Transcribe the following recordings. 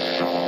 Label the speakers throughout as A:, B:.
A: Salut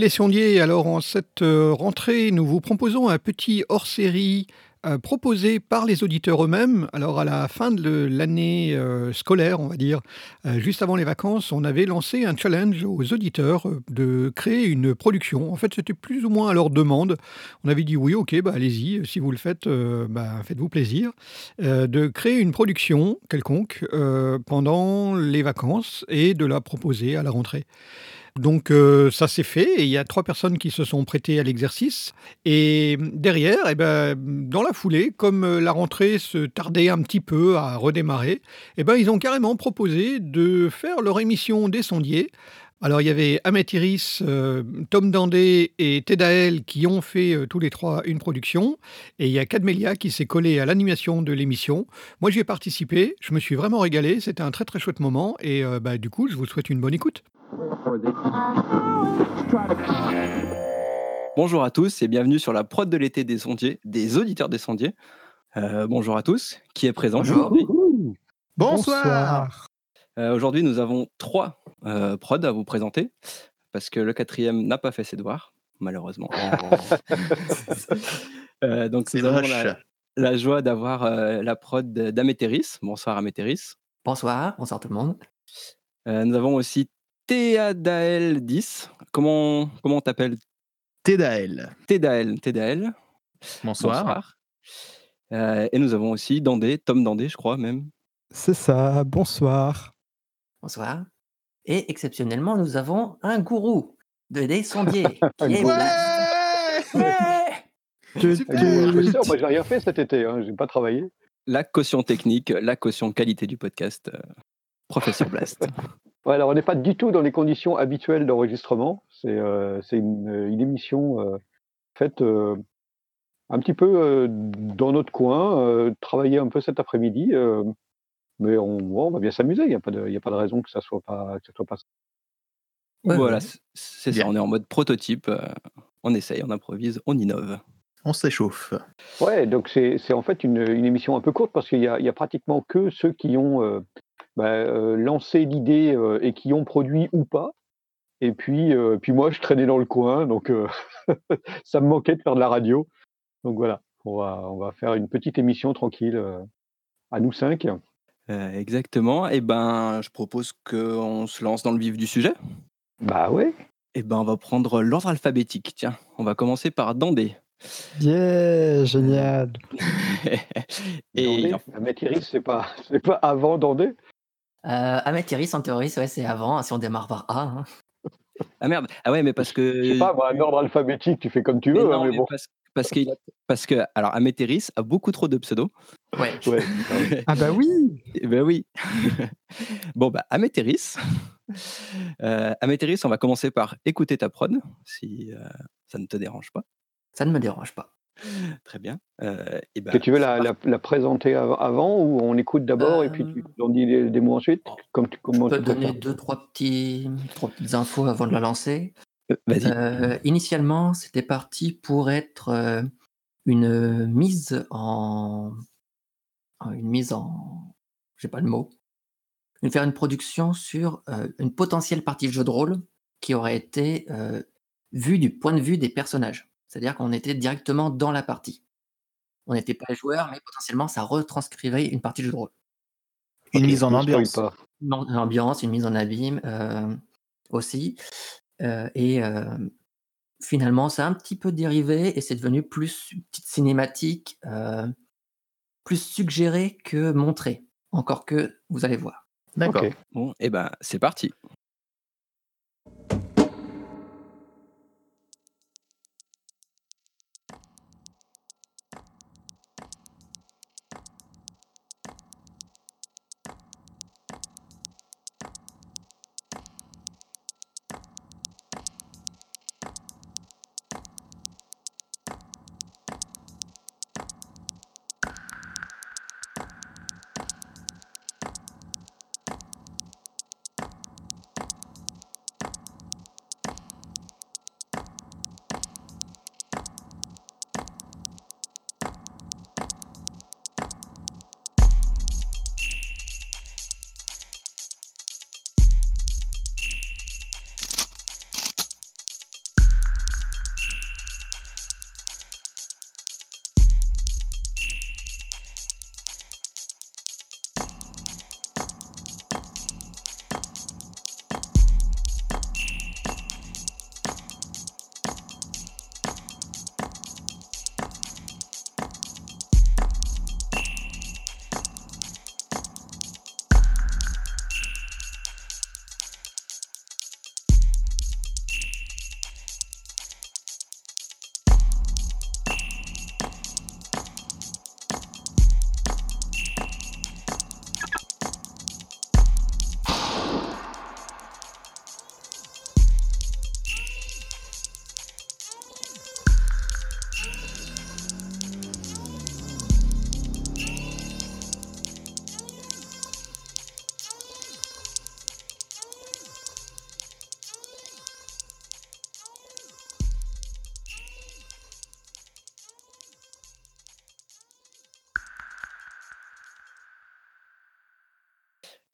A: les sondiers, alors en cette euh, rentrée, nous vous proposons un petit hors-série euh, proposé par les auditeurs eux-mêmes. Alors à la fin de l'année euh, scolaire, on va dire, juste avant les vacances, on avait lancé un challenge aux auditeurs de créer une production. En fait, c'était plus ou moins à leur demande. On avait dit oui, ok, bah, allez-y, si vous le faites, bah, faites-vous plaisir. de créer une production quelconque pendant les vacances et de la proposer à la rentrée. Donc euh, ça s'est fait il y a trois personnes qui se sont prêtées à l'exercice. Et derrière, eh ben, dans la foulée, comme euh, la rentrée se tardait un petit peu à redémarrer, eh ben, ils ont carrément proposé de faire leur émission des sondiers. Alors il y avait Ahmet Iris, euh, Tom Dandé et Tedael qui ont fait tous les trois une production. Et il y a Cadmelia qui s'est collé à l'animation de l'émission. Moi j'y ai participé, je me suis vraiment régalé, c'était un très très chouette moment. Et bah, du coup, je vous souhaite une bonne écoute.
B: Bonjour à tous et bienvenue sur la prod de l'été des sondiers, des auditeurs des sondiers. Euh, bonjour à tous, qui est présent? Aujourd'hui
A: Bonsoir.
B: Euh, aujourd'hui, nous avons trois euh, prods à vous présenter parce que le quatrième n'a pas fait ses devoirs, malheureusement. donc, c'est la, la, joie d'avoir la prod d'Amétéris. Bonsoir Amétéris.
C: Bonsoir, bonsoir tout le monde.
B: nous avons aussi Théadael 10. Comment, comment on t'appelle
D: Thédael.
B: Thédael. Thédael.
D: Bonsoir.
B: Euh, et nous avons aussi Dandé, Tom Dandé, je crois même.
E: C'est ça, bonsoir.
C: Bonsoir. Et exceptionnellement, nous avons un gourou de des sondiers. qui est
F: moi, j'ai rien fait cet été, hein, j'ai pas travaillé.
B: La caution technique, la caution qualité du podcast, euh, professeur Blast.
F: Ouais, alors on n'est pas du tout dans les conditions habituelles d'enregistrement. C'est euh, une, émission euh, faite euh, un petit peu dans notre coin, travailler un peu cet après-midi, mais on, on, va bien s'amuser. Il n'y a, pas de, a pas de raison que ça soit pas, que ça soit pas.
B: voilà, c'est ça. On est en mode prototype. on essaye, on improvise, on innove.
D: On s'échauffe.
F: Ouais, donc c'est en fait une, une, émission un peu courte parce qu'il y, y, a pratiquement que ceux qui ont bah, euh, lancer l'idée euh, et qui ont produit ou pas. Et puis, euh, puis moi, je traînais dans le coin, donc ça me manquait de faire de la radio. Donc voilà, on va, on va faire une petite émission tranquille à nous cinq.
B: Exactement. Et eh ben, je propose qu'on se lance dans le vif du sujet.
F: Bah ouais.
B: Et eh ben, on va prendre l'ordre alphabétique. Tiens, on va commencer par Dandé.
E: Yeah, génial.
F: et Dandé, c'est pas, c'est pas avant Dandé?
C: Euh, Iris, en théorie, c'est avant, hein, si on démarre par A. Hein.
B: Ah merde, ah ouais, mais parce que.
F: Je sais pas, un ordre alphabétique, tu fais comme tu veux. Hein,
B: parce, que, parce que, alors, Ahmed a beaucoup trop de pseudos.
C: Ouais.
E: ah bah oui
B: Ben oui Bon, bah, Ahmed Euh, on va commencer par écouter ta prod, si euh, ça ne te dérange pas.
C: Ça ne me dérange pas.
B: Très bien. Euh,
F: et ben, tu veux la, la, présenter avant ou on écoute d'abord et puis tu en dis des, mots ensuite
C: comme tu, Je peux donner deux, trois, petits, trois petites infos avant de la lancer.
B: Euh, vas-y. Euh,
C: initialement, c'était parti pour être une mise en. Une mise en. J'ai pas le mot. Faire une production sur une potentielle partie de jeu de rôle qui aurait été vue du point de vue des personnages. C'est-à-dire qu'on était directement dans la partie. On n'était pas joueur, mais potentiellement, ça retranscrivait une partie du jeu de rôle.
D: Une mise en ambiance.
C: Une ambiance, une mise en abîme euh, aussi. Euh, et euh, finalement, ça a un petit peu dérivé et c'est devenu plus petite cinématique, plus suggéré que montré. Encore que vous allez voir.
B: D'accord. Bon, et eh ben c'est parti.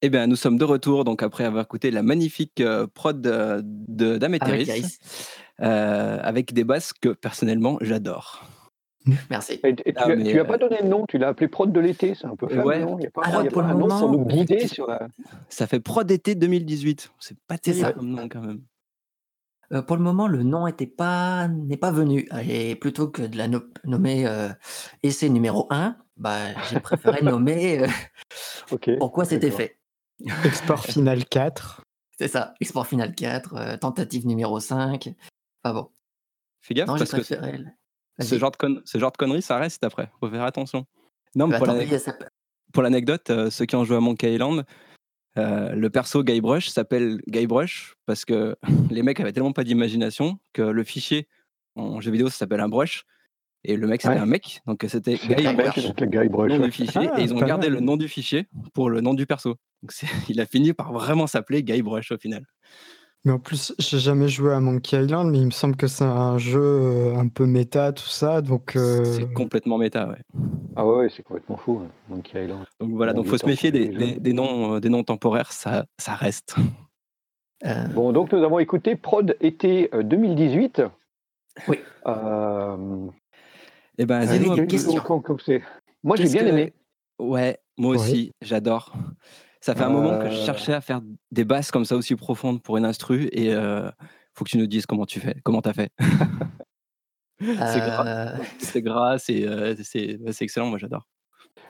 B: Eh bien, nous sommes de retour, donc après avoir écouté la magnifique euh, prod de- de- euh, avec des basses que personnellement j'adore.
C: Merci.
F: Et, et tu,
B: Ah,
F: lui as-
B: mais,
F: tu lui as
B: euh,
F: pas donné de nom, tu l'as appelé prod de l'été, c'est un peu faible,
B: ouais.
F: non? Il n'y a pas,
C: Alors,
F: il y a
C: pour
F: pas
C: le
F: un nom pour
C: moment,
F: nous guider
C: on-
F: sur la...
B: Ça fait prod d'été 2018. C'est pas terrible
C: ça.
B: comme nom quand même.
C: Euh, pour le moment, le nom était pas n'est pas venu. Et plutôt que de la no- nommer euh, essai numéro 1, bah, j'ai préféré nommer euh,
F: Ok.
C: pourquoi c'était fait.
E: Export Final 4.
C: C'est ça. Export final 4, euh, tentative numéro 5. Enfin bon.
B: Fais gaffe
C: Non, j'ai
B: parce que ce genre, de con- ce genre de conneries, ça reste après. Faut faire attention. Non, mais
C: Bah,
B: pour l'anecdote, euh, ceux qui ont joué à Monkey Island, euh, le perso Guybrush s'appelle Guybrush parce que les mecs avaient tellement pas d'imagination que le fichier en jeu vidéo ça s'appelle un brush et le mec c'était
F: Ouais.
B: un mec donc c'était Guybrush du fichier
E: Ah,
B: et ils ont gardé
E: mal.
B: le nom du fichier pour le nom du perso. Donc il a fini par vraiment s'appeler Guybrush au final.
E: Mais en plus, j'ai jamais joué à Monkey Island, mais il me semble que c'est un jeu euh, un peu méta, tout ça. Donc, euh,
B: C'est complètement méta, ouais.
F: Ah ouais, ouais, c'est complètement fou, hein, Monkey Island.
B: Donc voilà, donc faut se méfier des, des- des noms, euh, des noms temporaires, ça, ça reste.
C: euh,
F: Bon, donc nous avons écouté Prod été euh, 2018.
C: Oui.
F: Euh,
B: Et ben, dis-nous un
C: une question.
F: Moi, j'ai bien
B: que-
F: aimé.
B: Ouais, moi aussi, j'adore. Ça fait un moment que je
F: Euh.
B: cherchais à faire des basses comme ça aussi profondes pour une instru et euh, faut que tu nous dises comment tu fais, comment t'as fait. c'est gras,
C: euh,
B: c'est gras, c'est euh, c'est- c'est excellent, moi j'adore.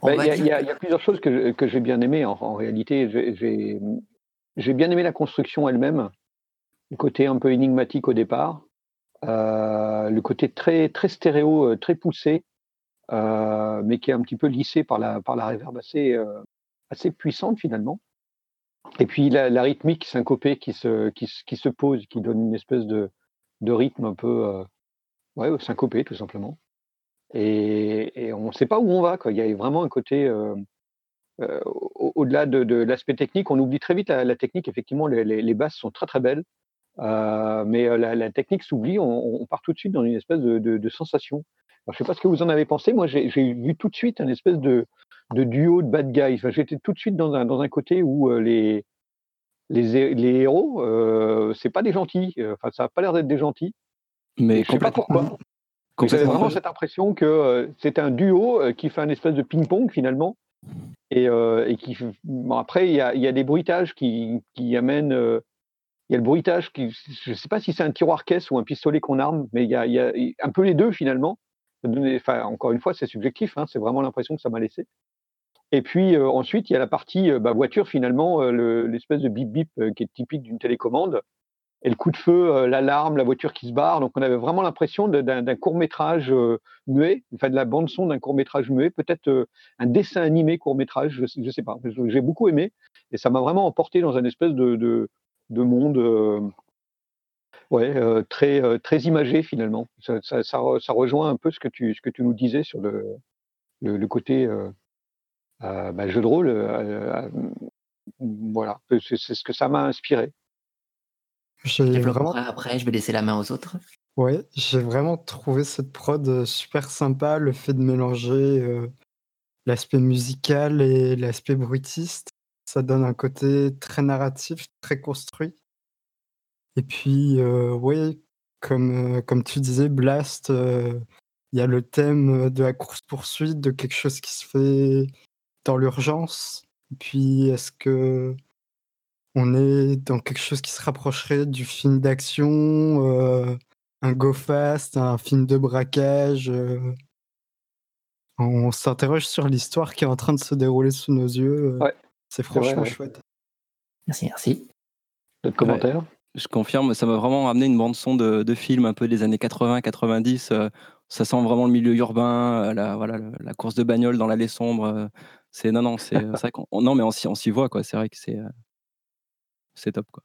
F: Bah, Il y, a- y y plusieurs choses que, j'ai bien aimées en, en réalité. J'ai- bien aimé la construction elle-même, le côté un peu énigmatique au départ, le côté très, très stéréo, euh, très poussé, euh, mais qui est un petit peu lissé par la, par la réverb assez, euh, assez puissante finalement. Et puis la, rythmique syncopée qui se, qui, qui se pose, qui donne une espèce de, de rythme un peu euh, ouais, syncopé tout simplement. Et, on ne sait pas où on va. Quoi. Il y a vraiment un côté, euh, euh, au- au-delà de, de l'aspect technique, on oublie très vite la, la technique. Effectivement, les, les- les basses sont très très belles, Euh, mais euh, la, la technique s'oublie. On, on part tout de suite dans une espèce de, de- de sensation. Alors, je ne sais pas ce que vous en avez pensé. Moi, j'ai vu tout de suite un espèce de, de duo de bad guys. Enfin, J'étais tout de suite dans un, dans un côté où euh, les, les, hé- les héros, euh, c'est pas des gentils. Enfin, ça n'a pas l'air d'être des gentils.
B: Mais
F: je sais pas pourquoi. J'avais vraiment cette impression que c'est un duo qui fait un espèce de ping-pong finalement. Et, et qui, bon, après, il y a, y a des bruitages qui, qui amènent. Il y a le bruitage qui. Je ne sais pas si c'est un tiroir caisse ou un pistolet qu'on arme, mais il y a, il y a un peu les deux finalement. Enfin, encore une fois, c'est subjectif, hein, c'est vraiment l'impression que ça m'a laissé. Et puis euh, ensuite, il y a la partie euh, bah, voiture finalement, euh, le- l'espèce de bip bip qui est typique d'une télécommande et le coup de feu, l'alarme, la voiture qui se barre. Donc on avait vraiment l'impression d'un court métrage muet, enfin de la bande son d'un court métrage muet, peut-être un dessin animé court métrage, je, je sais pas. J'ai beaucoup aimé et ça m'a vraiment emporté dans un espèce de, de monde. euh, Ouais, euh, très, euh, très imagé finalement. Ça, ça, ça, re- ça rejoint un peu ce que tu, ce que tu nous disais sur le, le, le côté euh, euh, bah, jeu de rôle. euh, euh, voilà, c'est c'est ce que ça m'a inspiré.
E: Vraiment,
C: après, je vais laisser la main aux autres.
E: ouais, j'ai vraiment trouvé cette prod super sympa, le fait de mélanger euh, l'aspect musical et l'aspect bruitiste. Ça donne un côté très narratif, très construit. Et puis, euh, ouais, comme, euh, comme tu disais, Blast, euh, il y a le thème de la course-poursuite, de quelque chose qui se fait dans l'urgence. Et puis, est-ce que on est dans quelque chose qui se rapprocherait du film d'action, un go fast, un film de braquage On s'interroge sur l'histoire qui est en train de se dérouler sous nos yeux.
F: Ouais,
E: C'est franchement
F: ouais.
E: chouette.
C: Merci, merci.
F: D'autres commentaires
B: Je confirme, ça m'a vraiment ramené une bande son de, de film un peu des années 80-90. euh, ça sent vraiment le milieu urbain, euh, la, voilà, la course de bagnole dans l'allée sombre. euh, c'est non, non, c'est vrai qu'on non, mais on s'y on s'y voit quoi. C'est vrai que c'est c'est top quoi.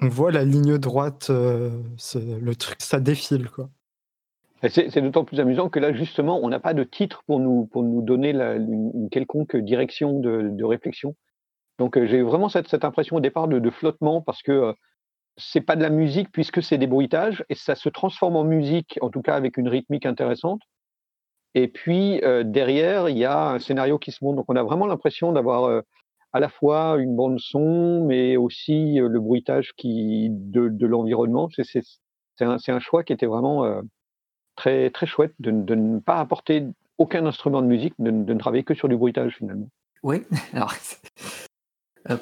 E: On voit la ligne droite, euh, le truc, ça défile quoi.
F: C'est c'est d'autant plus amusant que là, justement, on n'a pas de titre pour nous, pour nous donner la- une, une quelconque direction de, de réflexion. Donc, euh, j'ai vraiment cette, impression au départ de, flottement parce que euh, c'est pas de la musique puisque c'est des bruitages et ça se transforme en musique, en tout cas avec une rythmique intéressante. Et puis euh, derrière, il y a un scénario qui se monte. Donc, on a vraiment l'impression d'avoir à la fois une bande son, mais aussi le bruitage qui de, l'environnement. C'est un, un, choix qui était vraiment très très chouette de, de, ne pas apporter aucun instrument de musique, de, de, ne travailler que sur du bruitage finalement.
C: Oui, alors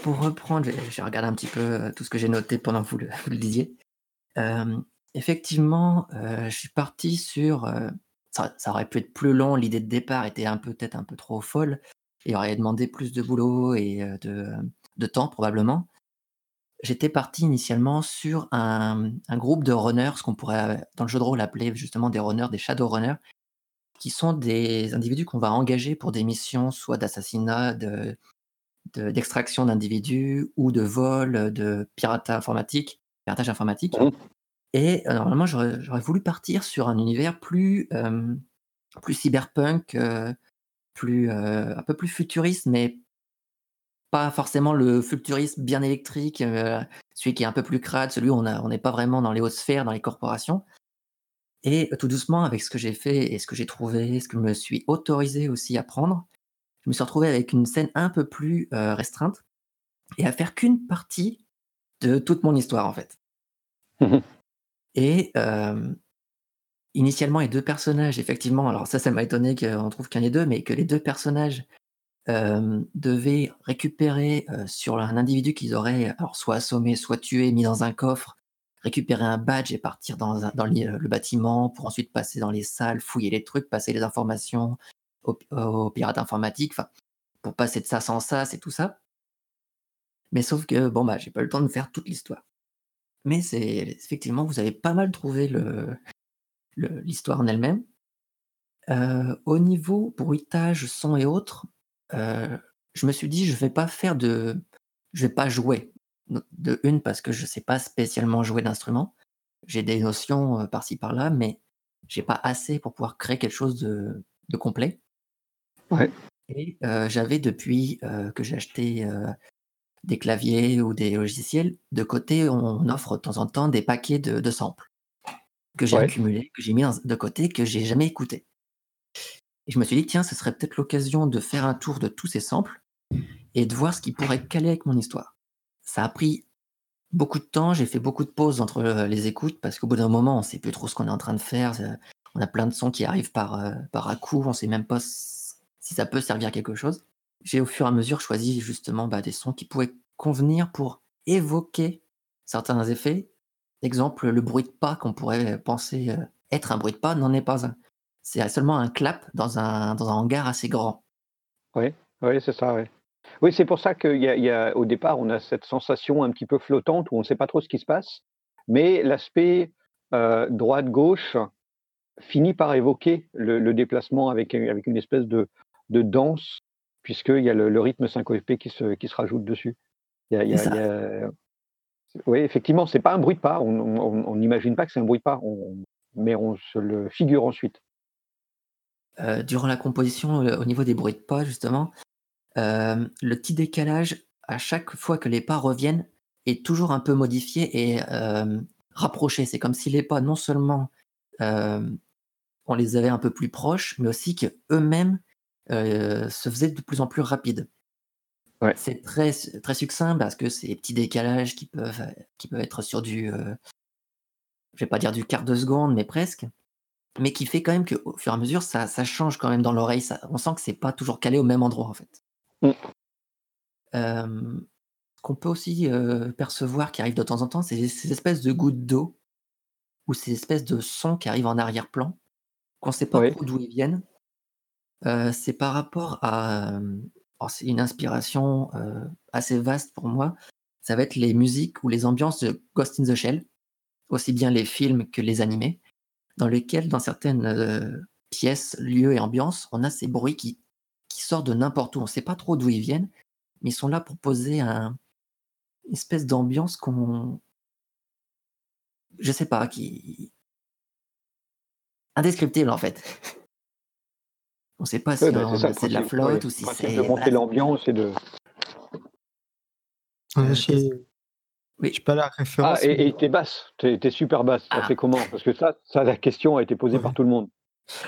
C: pour reprendre, j'ai regardé un petit peu tout ce que j'ai noté pendant que vous le, vous le disiez. Euh, effectivement, euh, je suis parti sur. Euh, ça, ça, aurait pu être plus long. L'idée de départ était peut-être un peu trop folle et aurait demandé plus de boulot et de, de temps probablement. J'étais parti initialement sur un, un, groupe de runners, ce qu'on pourrait dans le jeu de rôle appeler justement des runners, des shadow runners, qui sont des individus qu'on va engager pour des missions soit d'assassinat, de, d'extraction d'individus ou de vol, de piratage informatique, piratage informatique. Mmh. Et euh, normalement, j'aurais voulu partir sur un univers plus, euh, plus cyberpunk, euh, plus, un peu plus futuriste, mais pas forcément le futurisme bien électrique, celui qui est un peu plus crade, celui où on n'est pas vraiment dans les hautes sphères, dans les corporations. Et tout doucement, avec ce que j'ai fait et ce que j'ai trouvé, ce que je me suis autorisé aussi à prendre, je me suis retrouvé avec une scène un peu plus restreinte et à faire qu'une partie de toute mon histoire en fait. Mmh et initialement, les deux personnages, effectivement, alors ça, ça m'a étonné qu'on trouve qu'un des deux, mais que les deux personnages devaient récupérer sur un individu qu'ils auraient alors soit assommé, soit tué, mis dans un coffre, récupérer un badge et partir dans, dans le, bâtiment pour ensuite passer dans les salles, fouiller les trucs, passer les informations aux, pirates informatiques, pour passer de ça sans ça, c'est tout ça. Mais sauf que, bon, bah, j'ai pas le temps de faire toute l'histoire. Mais c'est effectivement, vous avez pas mal trouvé le, l'histoire en elle-même. Euh, au niveau bruitage, son et autres, euh, je me suis dit, je vais pas faire de. Je vais pas jouer. De une, parce que je sais pas spécialement jouer d'instrument. J'ai des notions euh, par-ci par-là, mais j'ai pas assez pour pouvoir créer quelque chose de, de complet.
F: Ouais.
C: Et j'avais depuis que j'ai acheté des claviers ou des logiciels, de côté, on offre de temps en temps des paquets de, samples que j'ai accumulés, que j'ai mis de côté, que j'ai jamais écouté. Et je me suis dit, tiens, ce serait peut-être l'occasion de faire un tour de tous ces samples et de voir ce qui pourrait caler avec mon histoire. Ça a pris beaucoup de temps, j'ai fait beaucoup de pauses entre les écoutes parce qu'au bout d'un moment, on ne sait plus trop ce qu'on est en train de faire. On a plein de sons qui arrivent par, par à coup, on ne sait même pas si ça peut servir à quelque chose j'ai au fur et à mesure choisi justement bah, des sons qui pouvaient convenir pour évoquer certains effets. Exemple, le bruit de pas qu'on pourrait penser euh, être un bruit de pas n'en est pas un. C'est seulement un clap dans un, dans un hangar assez grand.
F: Oui, oui c'est ça. Oui, oui c'est pour ça qu'au départ, on a cette sensation un petit peu flottante où on ne sait pas trop ce qui se passe. Mais l'aspect euh, droite-gauche finit par évoquer le, déplacement avec, avec une espèce de, de danse puisqu'il y a le, rythme syncopé qui se, qui se rajoute dessus. Il y a, Oui, effectivement, c'est pas un bruit de pas. On n'imagine pas que c'est un bruit de pas, mais on se le figure ensuite.
C: Euh, durant la composition, euh, au niveau des bruits de pas, justement, euh, le petit décalage à chaque fois que les pas reviennent est toujours un peu modifié et rapproché. C'est comme si les pas, non seulement on les avait un peu plus proches, mais aussi qu'eux-mêmes euh, se faisait de plus en plus rapide. C'est très, très succinct parce que c'est des petits décalages qui peuvent, qui peuvent être sur du, euh, je vais pas dire du quart de seconde, mais presque, mais qui fait quand même qu'au fur et à mesure, ça, ça change quand même dans l'oreille. On sent que c'est pas toujours calé au même endroit en fait. Mm. Euh, ce qu'on peut aussi percevoir qui arrive de temps en temps, c'est ces espèces de gouttes d'eau ou ces espèces de sons qui arrivent en arrière-plan, qu'on ne sait pas d'où ils viennent, c'est par rapport à, c'est une inspiration, assez vaste pour moi. Ça va être les musiques ou les ambiances de Ghost in the Shell, aussi bien les films que les animés, dans lesquels, dans certaines, pièces, lieux et ambiances, on a ces bruits qui sortent de n'importe où. On ne sait pas trop d'où ils viennent, mais ils sont là pour poser un une espèce d'ambiance qu'on je sais pas, qui indescriptible, en fait. On ne sait pas si bah, c'est de la flotte ou si c'est.
F: De monter l'ambiance et de.
E: Euh, oui. Je pas la référence.
F: Ah, et, t'es basse, t'es super basse. Ça ah. fait comment? Parce que ça, ça, la question a été posée par tout le monde.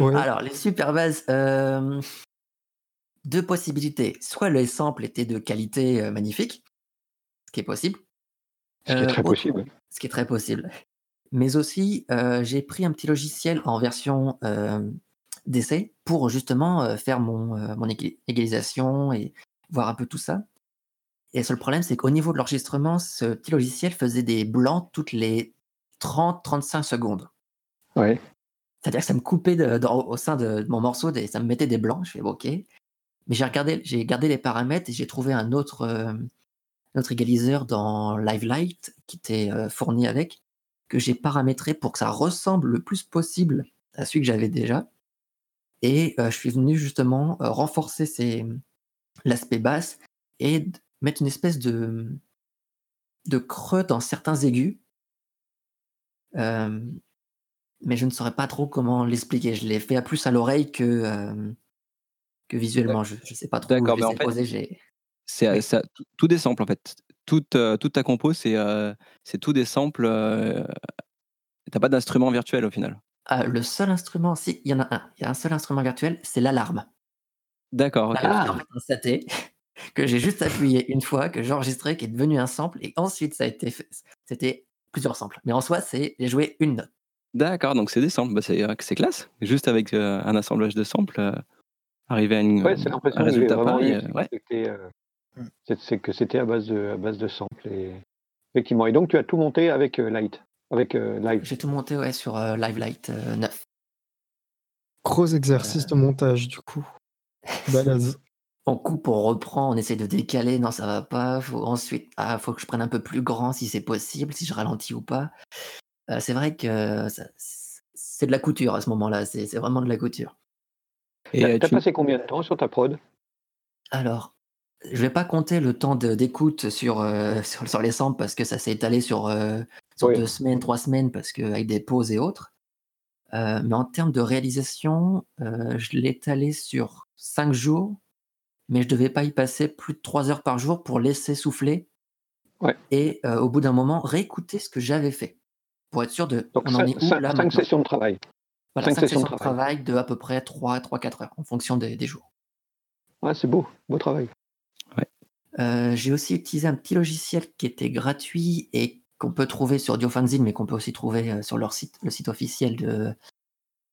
C: Alors, les super basses. Euh, deux possibilités. Soit le sample était de qualité magnifique, ce qui est possible.
F: Ce qui est très possible.
C: Ce qui est très possible. Mais aussi, j'ai pris un petit logiciel en version d'essai pour justement faire mon, mon égalisation et voir un peu tout ça. Et le seul problème, c'est qu'au niveau de l'enregistrement, ce petit logiciel faisait des blancs toutes les 30-35 secondes.
F: Ouais.
C: C'est-à-dire que ça me coupait au sein de, mon morceau, et ça me mettait des blancs. Je fais OK. Mais j'ai regardé, j'ai gardé les paramètres et j'ai trouvé un autre, euh, autre égaliseur dans Live Light qui était euh, fourni avec, que j'ai paramétré pour que ça ressemble le plus possible à celui que j'avais déjà. Et euh, je suis venu justement renforcer l'aspect basse et mettre une espèce de, de creux dans certains aigus mais je ne saurais pas trop comment l'expliquer. Je l'ai fait à plus à l'oreille que, euh, que visuellement. Je ne sais pas trop.
B: D'accord, mais en fait, c'est ça, tout des samples en fait. Toute, euh, toute ta compo, c'est euh, c'est tout des samples. T'as pas d'instrument virtuel au final.
C: Ah, le seul instrument, si, il y en a un. Il y a un seul instrument virtuel, c'est l'alarme.
B: D'accord. ok.
C: L'alarme, un que j'ai juste appuyé une fois, que j'ai enregistré, qui est devenu un sample, et ensuite ça a été C'était plusieurs samples. Mais en soi, c'est j'ai joué une note.
B: D'accord, donc c'est des samples. Bah, euh, c'est classe. Juste avec euh, un assemblage de samples, euh, arriver à une,
F: Ouais, c'est l'impression que
B: résultat
F: pareil.
B: Mmh.
F: c'est que c'était à base de à base de samples et effectivement. Et donc tu as tout monté avec Light, avec Live.
C: J'ai tout monté ouais, sur Live Light 9.
E: Gros exercice de montage du coup. Balèze.
C: On coupe, on reprend, on essaie de décaler, non ça va pas. Faut ensuite, ah faut que je prenne un peu plus grand si c'est possible, si je ralentis ou pas c'est vrai que c'est de la couture à ce moment-là, c'est vraiment de la couture.
F: Et tu as passé combien de temps sur ta prod?
C: Alors, je vais pas compter le temps d'écoute sur, sur, les samples parce que ça s'est étalé sur, deux semaines, trois semaines, parce que, avec des pauses et autres. mais en termes de réalisation, je l'ai étalé sur cinq jours, mais je devais pas y passer plus de trois heures par jour pour laisser souffler et au bout d'un moment réécouter ce que j'avais fait pour être sûr de.
F: Donc, on en est où là Cinq sessions de travail.
C: Voilà, cinq, sessions, de travail. de à peu près 3, 3 4 heures en fonction des, jours.
F: Ouais, c'est beau, beau travail.
C: Euh, j'ai aussi utilisé un petit logiciel qui était gratuit et qu'on peut trouver sur Diofanzine, mais qu'on peut aussi trouver euh, sur leur site, le site officiel de.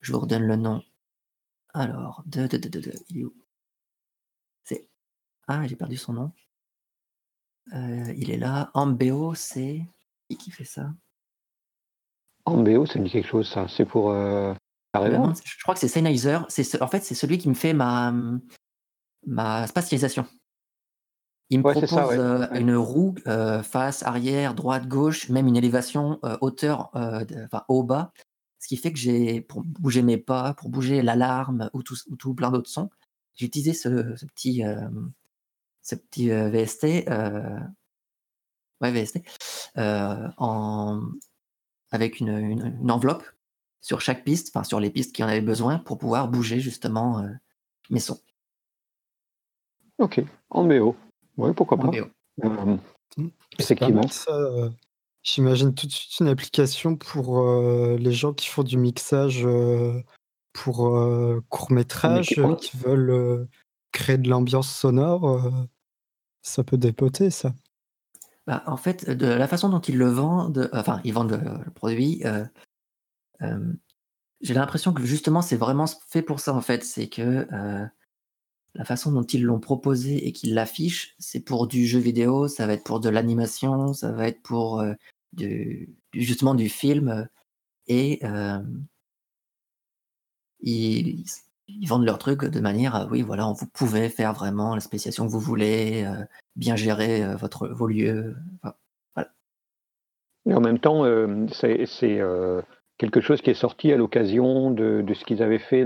C: Je vous redonne le nom. Alors, de, de, de, de, de il est où? C'est. Ah, j'ai perdu son nom. Euh, il est là. Ambeo, c'est. Qui qui fait ça?
F: BO, ça me dit quelque chose, ça. C'est pour. Euh,
C: je crois que c'est Sennheiser. En fait, c'est celui qui me fait ma, ma spatialisation. Il me propose euh, une roue euh, face, arrière, droite, gauche, même une élévation hauteur, enfin haut-bas. Ce qui fait que j'ai, pour bouger mes pas, pour bouger l'alarme ou tout, ou tout plein d'autres sons, j'ai utilisé ce, ce petit, ce petit VST, ouais, VST, en, avec une, enveloppe sur chaque piste, enfin sur les pistes qui en avaient besoin pour pouvoir bouger justement euh, mes sons.
F: Ok, en BO. Oui, pourquoi pas.
E: Euh, effectivement. Euh, j'imagine tout de suite une application pour les gens qui font du mixage pour court métrage, qui veulent créer de l'ambiance sonore. ça peut dépoter ça.
C: Bah, en fait, de la façon dont ils le vendent, enfin, ils vendent le, produit, euh, euh, j'ai l'impression que justement, c'est vraiment fait pour ça, en fait. C'est que euh, la façon dont ils l'ont proposé et qu'ils l'affichent, c'est pour du jeu vidéo, ça va être pour de l'animation, ça va être pour du, justement du film. Et ils, ils vendent leur truc de manière à, oui, voilà, vous pouvez faire vraiment la spécialisation que vous voulez, euh, bien gérer euh, votre, vos lieux.
F: Et en même temps, euh, c'est quelque chose qui est sorti à l'occasion de, de, ce qu'ils avaient fait,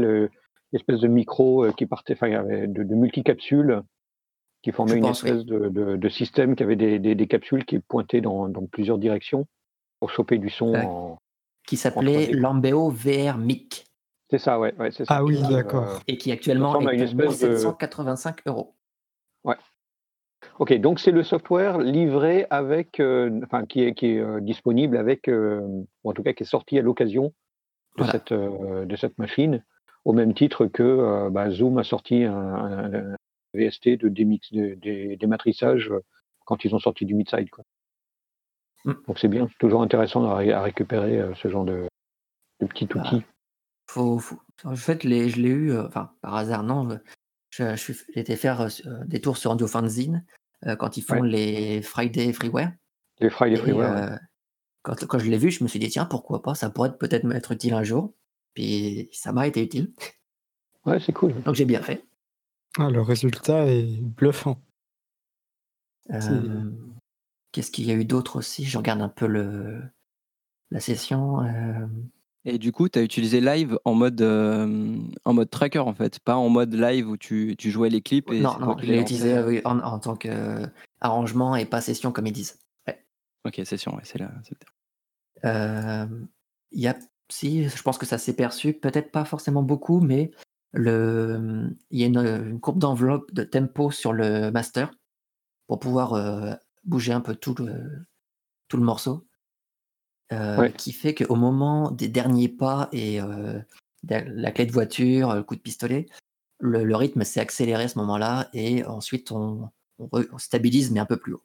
F: l'espèce de micro qui partait, enfin, de, de multicapsules qui formait une espèce de, de, système qui avait des, des, capsules qui pointaient dans, dans, plusieurs directions pour choper du son. En,
C: qui s'appelait Lambeo VR Mic.
F: C'est ça, ouais. ouais
E: ça. Ah oui, d'accord.
C: Et qui actuellement est à 785 euros.
F: Ouais. Ok, donc c'est le software livré avec, euh, enfin qui est, qui est euh, disponible avec, euh, ou en tout cas qui est sorti à l'occasion de, cette, de cette machine, au même titre que bah, Zoom a sorti un, VST, de, démix, des dématrissages quand ils ont sorti du mid-side. Mm. Donc c'est bien, toujours intéressant à, récupérer ce genre de, de petits bah, outils.
C: Faut, En fait, les, je l'ai eu, enfin par hasard non, j'ai été faire des tours sur Audio Fanzine quand ils font les Friday Freeware.
F: Les Friday Freeware.
C: Quand, quand, je l'ai vu, je me suis dit tiens pourquoi pas, ça pourrait peut-être m'être utile un jour. Puis ça m'a été utile.
F: Ouais, c'est cool.
C: Donc j'ai bien fait.
E: Ah, le résultat est bluffant.
C: Euh, qu'est-ce qu'il y a eu d'autre aussi? Je regarde un peu le, la session. Euh.
B: Et du coup, tu as utilisé live en mode, euh, en mode tracker, en fait, pas en mode live où tu, tu jouais les clips. Et
C: non, non, je l'ai utilisé en, tant qu'arrangement et pas session, comme ils disent.
B: Ok, session, ouais, c'est là.
C: Il y a, si, je pense que ça s'est perçu, peut-être pas forcément beaucoup, mais le, il y a une, courbe d'enveloppe de tempo sur le master pour pouvoir euh, bouger un peu tout le, tout le morceau. Euh, qui fait qu'au moment des derniers pas et euh, la clé de voiture, le coup de pistolet, le, rythme s'est accéléré à ce moment-là et ensuite on, stabilise mais un peu plus haut.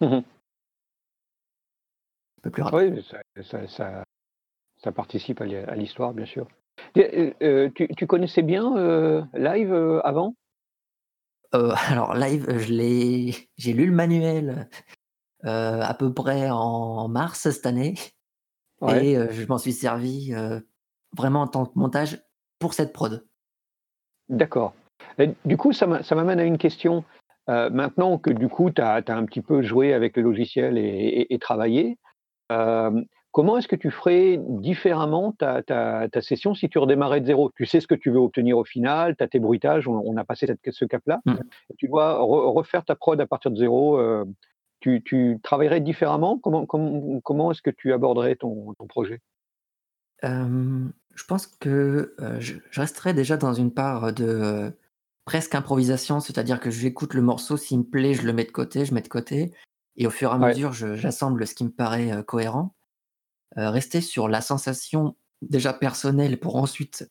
F: Mmh un peu plus rapide. Oui, ça, ça, ça participe à l'histoire, bien sûr. Euh, euh, tu, connaissais bien euh, Live avant?
C: Alors live, j'ai lu le manuel à peu près en mars cette année, et je m'en suis servi vraiment en tant que montage pour cette prod.
F: D'accord. Du coup, ça m'amène à une question. maintenant que du coup, tu as, un petit peu joué avec le logiciel et, et travaillé, Comment est-ce que tu ferais différemment ta, session si tu redémarrais de zéro? Tu sais ce que tu veux obtenir au final, tu as tes bruitages, on, a passé ce cap-là. Mmh. Tu dois refaire ta prod à partir de zéro. Euh, tu, travaillerais différemment? Comment, comment, est-ce que tu aborderais ton, projet?
C: Je pense que je, resterais déjà dans une part de presque improvisation, c'est-à-dire que j'écoute le morceau, s'il me plaît, je le mets de côté, je mets de côté, et au fur et à mesure, j'assemble ce qui me paraît cohérent. Euh, rester sur la sensation déjà personnelle pour ensuite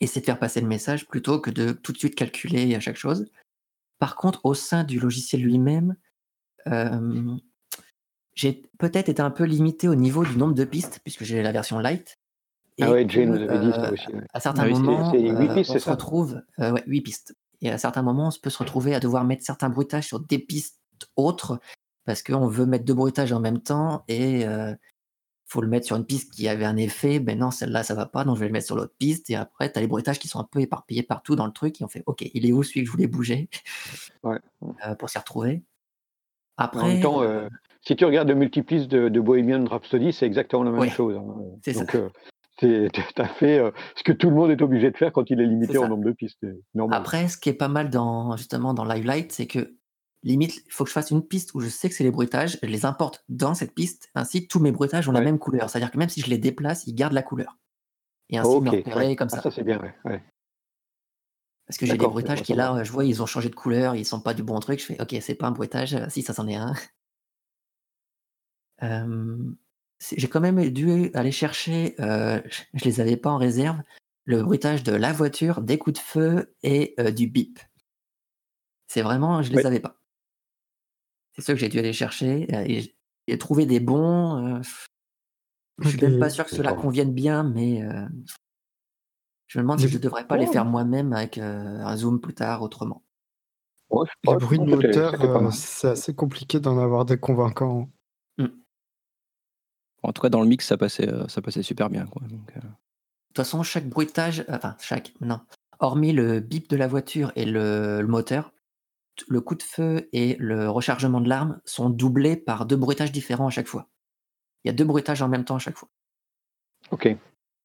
C: essayer de faire passer le message plutôt que de tout de suite calculer à chaque chose. Par contre, au sein du logiciel lui-même, euh, j'ai peut-être été un peu limité au niveau du nombre de pistes, puisque j'ai la version light.
F: ah ouais, Jane nous avait dit ça euh, aussi.
C: À certains moments, on se retrouve, ouais, 8 pistes. Et à certains moments, on peut se retrouver à devoir mettre certains bruitages sur des pistes autres, parce qu'on veut mettre deux bruitages en même temps, et faut le mettre sur une piste qui avait un effet, ben non, celle-là, ça va pas, donc je vais le mettre sur l'autre piste. Et après, tu as les bruitages qui sont un peu éparpillés partout dans le truc. Et on fait, OK, il est où celui que je voulais bouger? Euh, pour s'y retrouver.
F: Après, en même temps, euh, si tu regardes le multipiste de, de Bohemian Rhapsody, c'est exactement la même chose. Hein. C'est donc, euh, tu as fait ce que tout le monde est obligé de faire quand il est limité en nombre de pistes.
C: Après, ce qui est pas mal dans, justement dans Live Light, c'est que limite, il faut que je fasse une piste où je sais que c'est les bruitages, je les importe dans cette piste, ainsi tous mes bruitages ont la même couleur. C'est-à-dire que même si je les déplace, ils gardent la couleur. Et ainsi, me repérer comme ah, ça.
F: ça, c'est bien, ouais.
C: Parce que j'ai des bruitages qui, là, je vois, ils ont changé de couleur, ils sont pas du bon truc. Je fais, ok, c'est pas un bruitage, si ça c'en est un. j'ai quand même dû aller chercher, euh, je les avais pas en réserve, le bruitage de la voiture, des coups de feu et euh, du bip. C'est vraiment, je les avais pas. C'est ça que j'ai dû aller chercher et, trouver des bons. je suis même pas sûr que cela convienne bien, mais je me demande si je ne devrais pas les faire moi-même avec un zoom plus tard autrement.
E: les bruits de moteur, c'est assez compliqué d'en avoir des convaincants. Mmh.
B: En tout cas, dans le mix, ça passait, ça passait super bien. Quoi, De
C: toute façon, chaque bruitage, enfin, chaque, non, hormis le bip de la voiture et le moteur, le coup de feu et le rechargement de l'arme sont doublés par deux bruitages différents à chaque fois. Il y a deux bruitages en même temps à chaque fois.
F: Ok.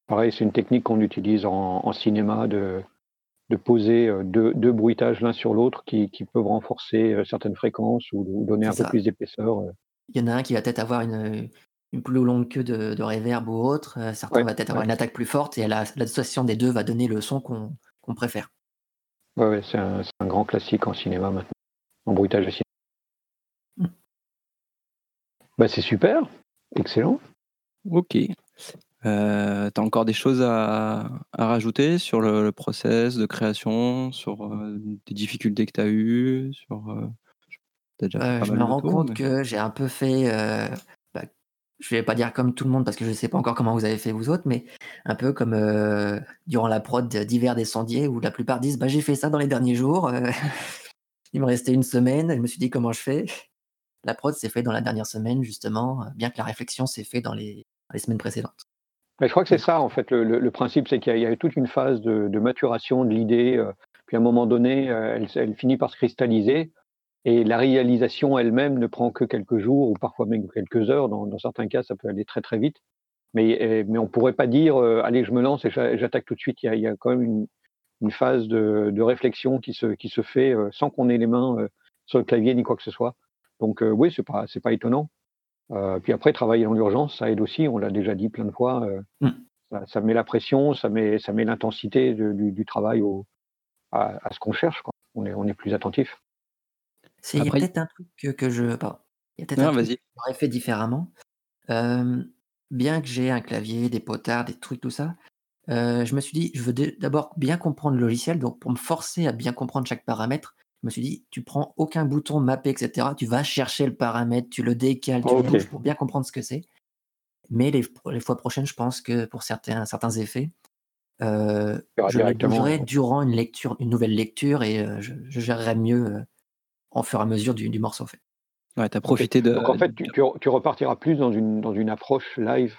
F: Pareil, c'est une technique qu'on utilise en, cinéma de, de poser euh, deux, deux bruitages l'un sur l'autre qui, peuvent renforcer euh, certaines fréquences ou, donner un peu plus d'épaisseur. Euh.
C: Il y en a un qui va peut-être avoir une, plus longue queue de, de reverb ou autre, certains va peut-être avoir une attaque plus forte et la, l'association des deux va donner le son qu'on préfère.
F: Ouais, c'est un, grand classique en cinéma maintenant, en bruitage de cinéma. Mm. Bah, c'est super, excellent.
B: Ok. Euh, tu as encore des choses à, rajouter sur le, process de création, sur euh, des difficultés que tu as eues sur, euh,
C: Je me rends compte que j'ai un peu fait, je vais pas dire comme tout le monde parce que je ne sais pas encore comment vous avez fait vous autres, mais un peu comme durant la prod d'hiver des sondiers où la plupart disent bah, j'ai fait ça dans les derniers jours. il me restait une semaine, je me suis dit comment je fais? La prod s'est fait dans la dernière semaine justement, bien que la réflexion s'est fait dans les semaines précédentes
F: je crois que c'est ça, en fait, le, principe, c'est qu'il y, a toute une phase de, maturation de l'idée, euh, puis à un moment donné, euh, elle, finit par se cristalliser, et la réalisation elle-même ne prend que quelques jours, ou parfois même quelques heures, dans, certains cas, ça peut aller très très vite, mais, mais on ne pourrait pas dire, euh, allez, je me lance et j'attaque tout de suite, il y, a, quand même une, phase de, réflexion qui se, qui se fait sans qu'on ait les mains sur le clavier ni quoi que ce soit. Donc oui, c'est pas, pas étonnant. Euh, puis après, travailler dans l'urgence, ça aide aussi, on l'a déjà dit plein de fois. Euh, mm. ça, met la pression, ça met, ça met l'intensité du, travail au, à, ce qu'on cherche. Quoi. On, est, on est plus attentif.
C: Il y a peut-être un truc que, je. Il y a peut-être un truc que j'aurais fait différemment. Euh, bien que j'ai un clavier, des potards, des trucs, tout ça, je me suis dit, je veux d'abord bien comprendre le logiciel. Donc, pour me forcer à bien comprendre chaque paramètre, je me suis dit, tu prends aucun bouton mappé, etc. Tu vas chercher le paramètre, tu le décales, tu le bouges pour bien comprendre ce que c'est. Mais les, les, fois prochaines, je pense que pour certains, certains effets, euh, je les bougerai durant une lecture, une nouvelle lecture et euh, je, gérerai mieux en fur et à mesure du, du morceau. fait.
B: Ouais, tu as profité de.
F: Donc en fait, tu, tu, repartiras plus dans une, dans une approche live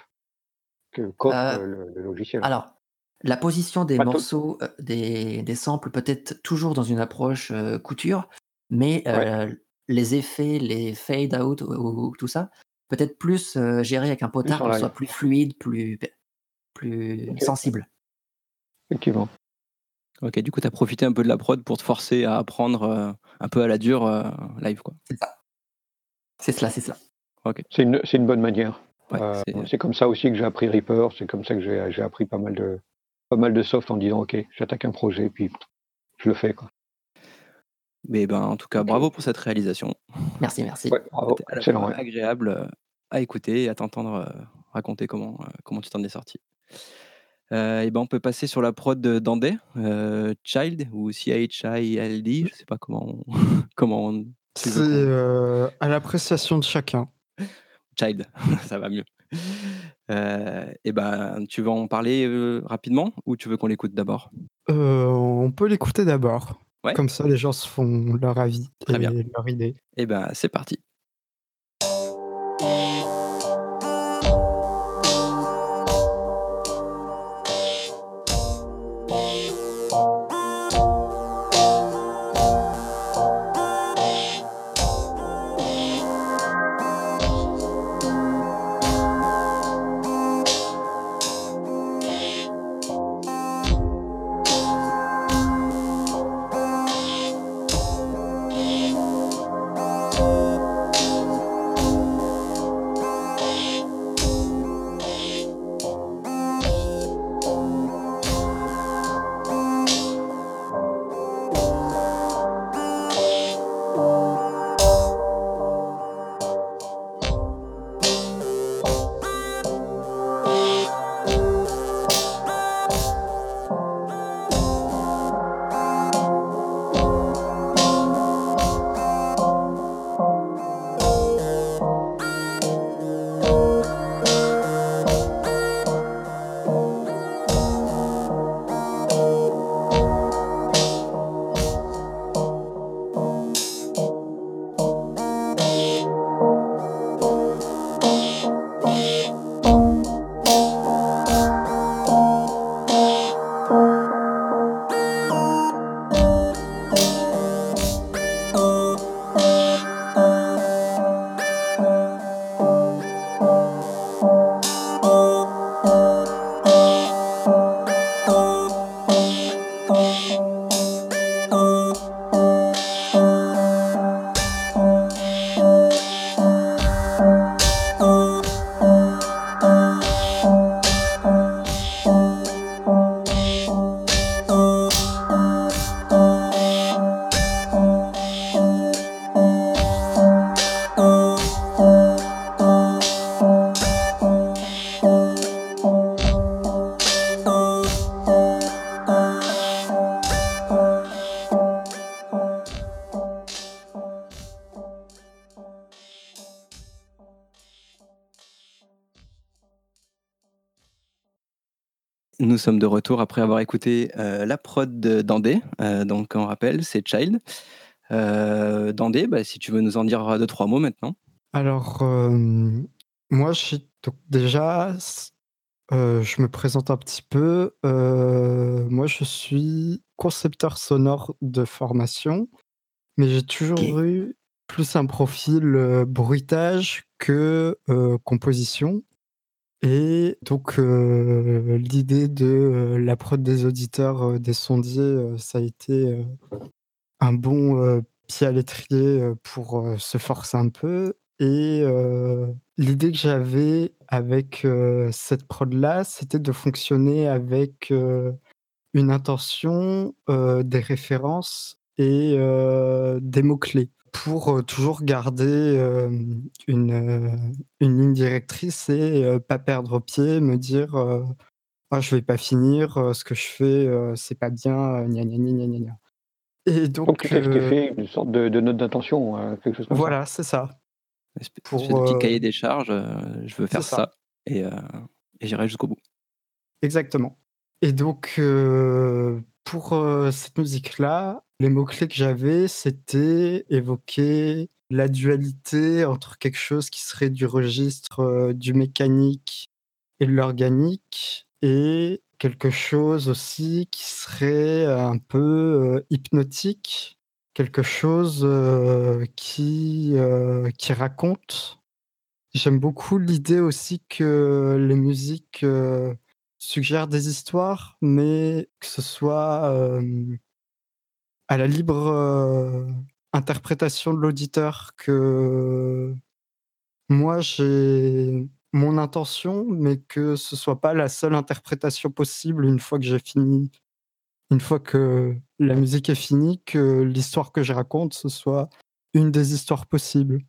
F: que qu'offre le, le, logiciel.
C: Alors, la position des morceaux, euh, des des samples peut être toujours dans une approche, euh, couture, mais euh, les effets, les fade out ou tout ça, peut-être plus, géré avec un potard pour soit plus fluide, plus plus sensible.
F: Effectivement.
B: OK, du coup, tu as profité un peu de la prod pour te forcer à apprendre, un peu à la dure, live, quoi?
C: C'est ça. C'est cela, c'est cela.
B: OK.
F: C'est une c'est une bonne manière. c'est comme ça aussi que j'ai appris Reaper, c'est comme ça que j'ai j'ai appris pas mal de pas mal de soft en disant ok, j'attaque un projet, puis je le fais. Quoi.
B: Mais ben, en tout cas, bravo pour cette réalisation.
C: Merci, merci.
F: C'était
B: agréable euh, à écouter et à t'entendre euh, raconter comment, euh, comment tu t'en es sorti. Et ben, on peut passer sur la prod Dandé, Child ou C-H-I-L-D, je sais pas comment comment
E: C'est à l'appréciation de chacun.
B: Child, ça va mieux. Euh, et ben, tu veux en parler rapidement ou tu veux qu'on l'écoute d'abord?
E: Euh, On peut l'écouter d'abord. Comme ça, les gens se font leur avis et leur idée.
B: Et ben, c'est parti. Sommes de retour après avoir écouté la prod d'Andé. donc, on rappelle, c'est Child. Dandé, bah, si tu veux nous en dire deux, trois mots maintenant.
E: Alors, moi, donc déjà, je me présente un petit peu. moi, je suis concepteur sonore de formation, mais j'ai toujours eu plus un profil bruitage que composition. Et donc, l'idée de la prod des auditeurs des sondiers, ça a été un bon pied à l'étrier pour se forcer un peu. Et l'idée que j'avais avec cette prod-là, c'était de fonctionner avec une intention, des références et des mots-clés pour toujours garder une, une ligne directrice et pas perdre pied, me dire «Ah, je vais pas finir, ce que je fais, c'est pas bien, gna gna gna gna gna.
F: Et donc, donc tu fait une sorte de, de note d'intention, quelque chose comme
E: voilà, c'est ça.
B: Pour, un petit cahier des charges, je veux faire ça, et, et j'irai jusqu'au bout.
E: Exactement. Et donc, pour cette musique-là, les mots-clés que j'avais, c'était évoquer la dualité entre quelque chose qui serait du registre euh, du mécanique et de l'organique et quelque chose aussi qui serait un peu euh, hypnotique, quelque chose euh, qui, qui raconte. J'aime beaucoup l'idée aussi que les musiques suggèrent des histoires, mais que ce soit à la libre interprétation de l'auditeur que moi j'ai mon intention, mais que ce soit pas la seule interprétation possible une fois que j'ai fini, une fois que la musique est finie, que l'histoire que je raconte, ce soit une des histoires possibles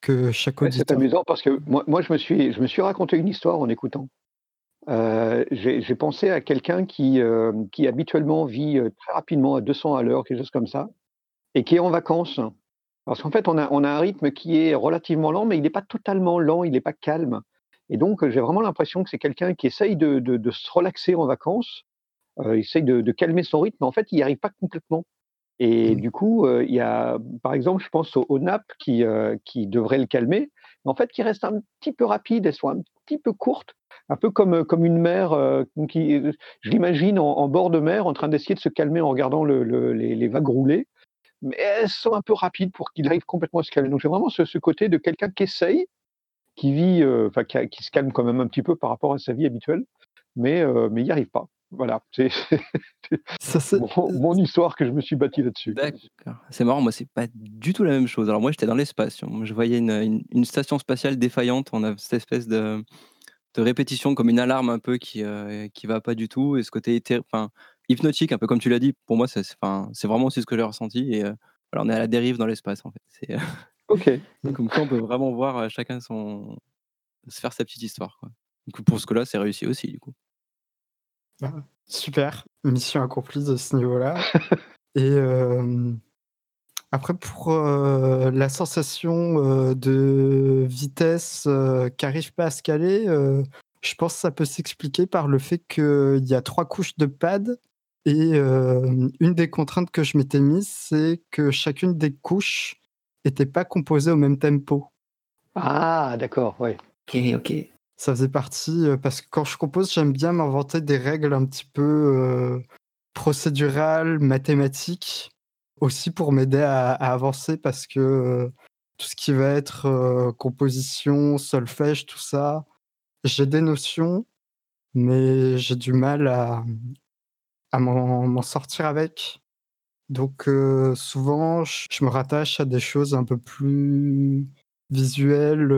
E: que chaque auditeur.
F: c'est amusant parce que moi, moi je, me suis, je me suis raconté une histoire en écoutant. Euh, j'ai pensé à quelqu'un qui, euh, qui habituellement vit euh, très rapidement à 200 à l'heure, quelque chose comme ça, et qui est en vacances. Parce qu'en fait, on a, on a un rythme qui est relativement lent, mais il n'est pas totalement lent, il n'est pas calme. Et donc, j'ai vraiment l'impression que c'est quelqu'un qui essaye de, de, de, se relaxer en vacances, euh, essaye de, de, calmer son rythme, mais en fait, il n'y arrive pas complètement. Et mmh. du coup, il y a, par exemple, je pense au, NAP qui, qui devrait le calmer, mais en fait, qui reste un petit peu rapide, elles sont un petit peu courtes, un peu comme, comme une mer qui, je l'imagine en, bord de mer, en train d'essayer de se calmer en regardant le, les, vagues rouler, mais elles sont un peu rapides pour qu'il arrive complètement à se calmer. Donc j'ai vraiment ce, côté de quelqu'un qui essaye, qui vit, enfin qui, se calme quand même un petit peu par rapport à sa vie habituelle, mais mais il n'y arrive pas. Voilà, c'est mon, mon, histoire que je me suis bâti là-dessus.
B: D'accord. C'est marrant, moi, c'est pas du tout la même chose. Alors, moi, j'étais dans l'espace. Je voyais une, une, station spatiale défaillante. On a cette espèce de, de répétition comme une alarme un peu qui, euh, qui va pas du tout. Et ce côté enfin, hypnotique, un peu comme tu l'as dit, pour moi, c'est vraiment aussi ce que j'ai ressenti. Et euh, voilà, on est à la dérive dans l'espace, en fait. Euh,
F: ok.
B: comme ça, on peut vraiment voir chacun son... se faire sa petite histoire. Quoi. Donc, pour ce que là, c'est réussi aussi, du coup.
E: Ah, super, mission accomplie de ce niveau-là. Et après, pour la sensation de vitesse qui n'arrive pas à se caler, je pense que ça peut s'expliquer par le fait qu'il y a trois couches de pad. Et une des contraintes que je m'étais mise, c'est que chacune des couches n'était pas composée au même tempo.
F: Ah, d'accord, ouais.
C: Ok, ok.
E: Ça faisait partie, parce que quand je compose, j'aime bien m'inventer des règles un petit peu procédurales, mathématiques, aussi pour m'aider à, avancer parce que tout ce qui va être composition, solfège, tout ça, j'ai des notions, mais j'ai du mal à, à m'en sortir avec. Donc souvent, je me rattache à des choses un peu plus visuelles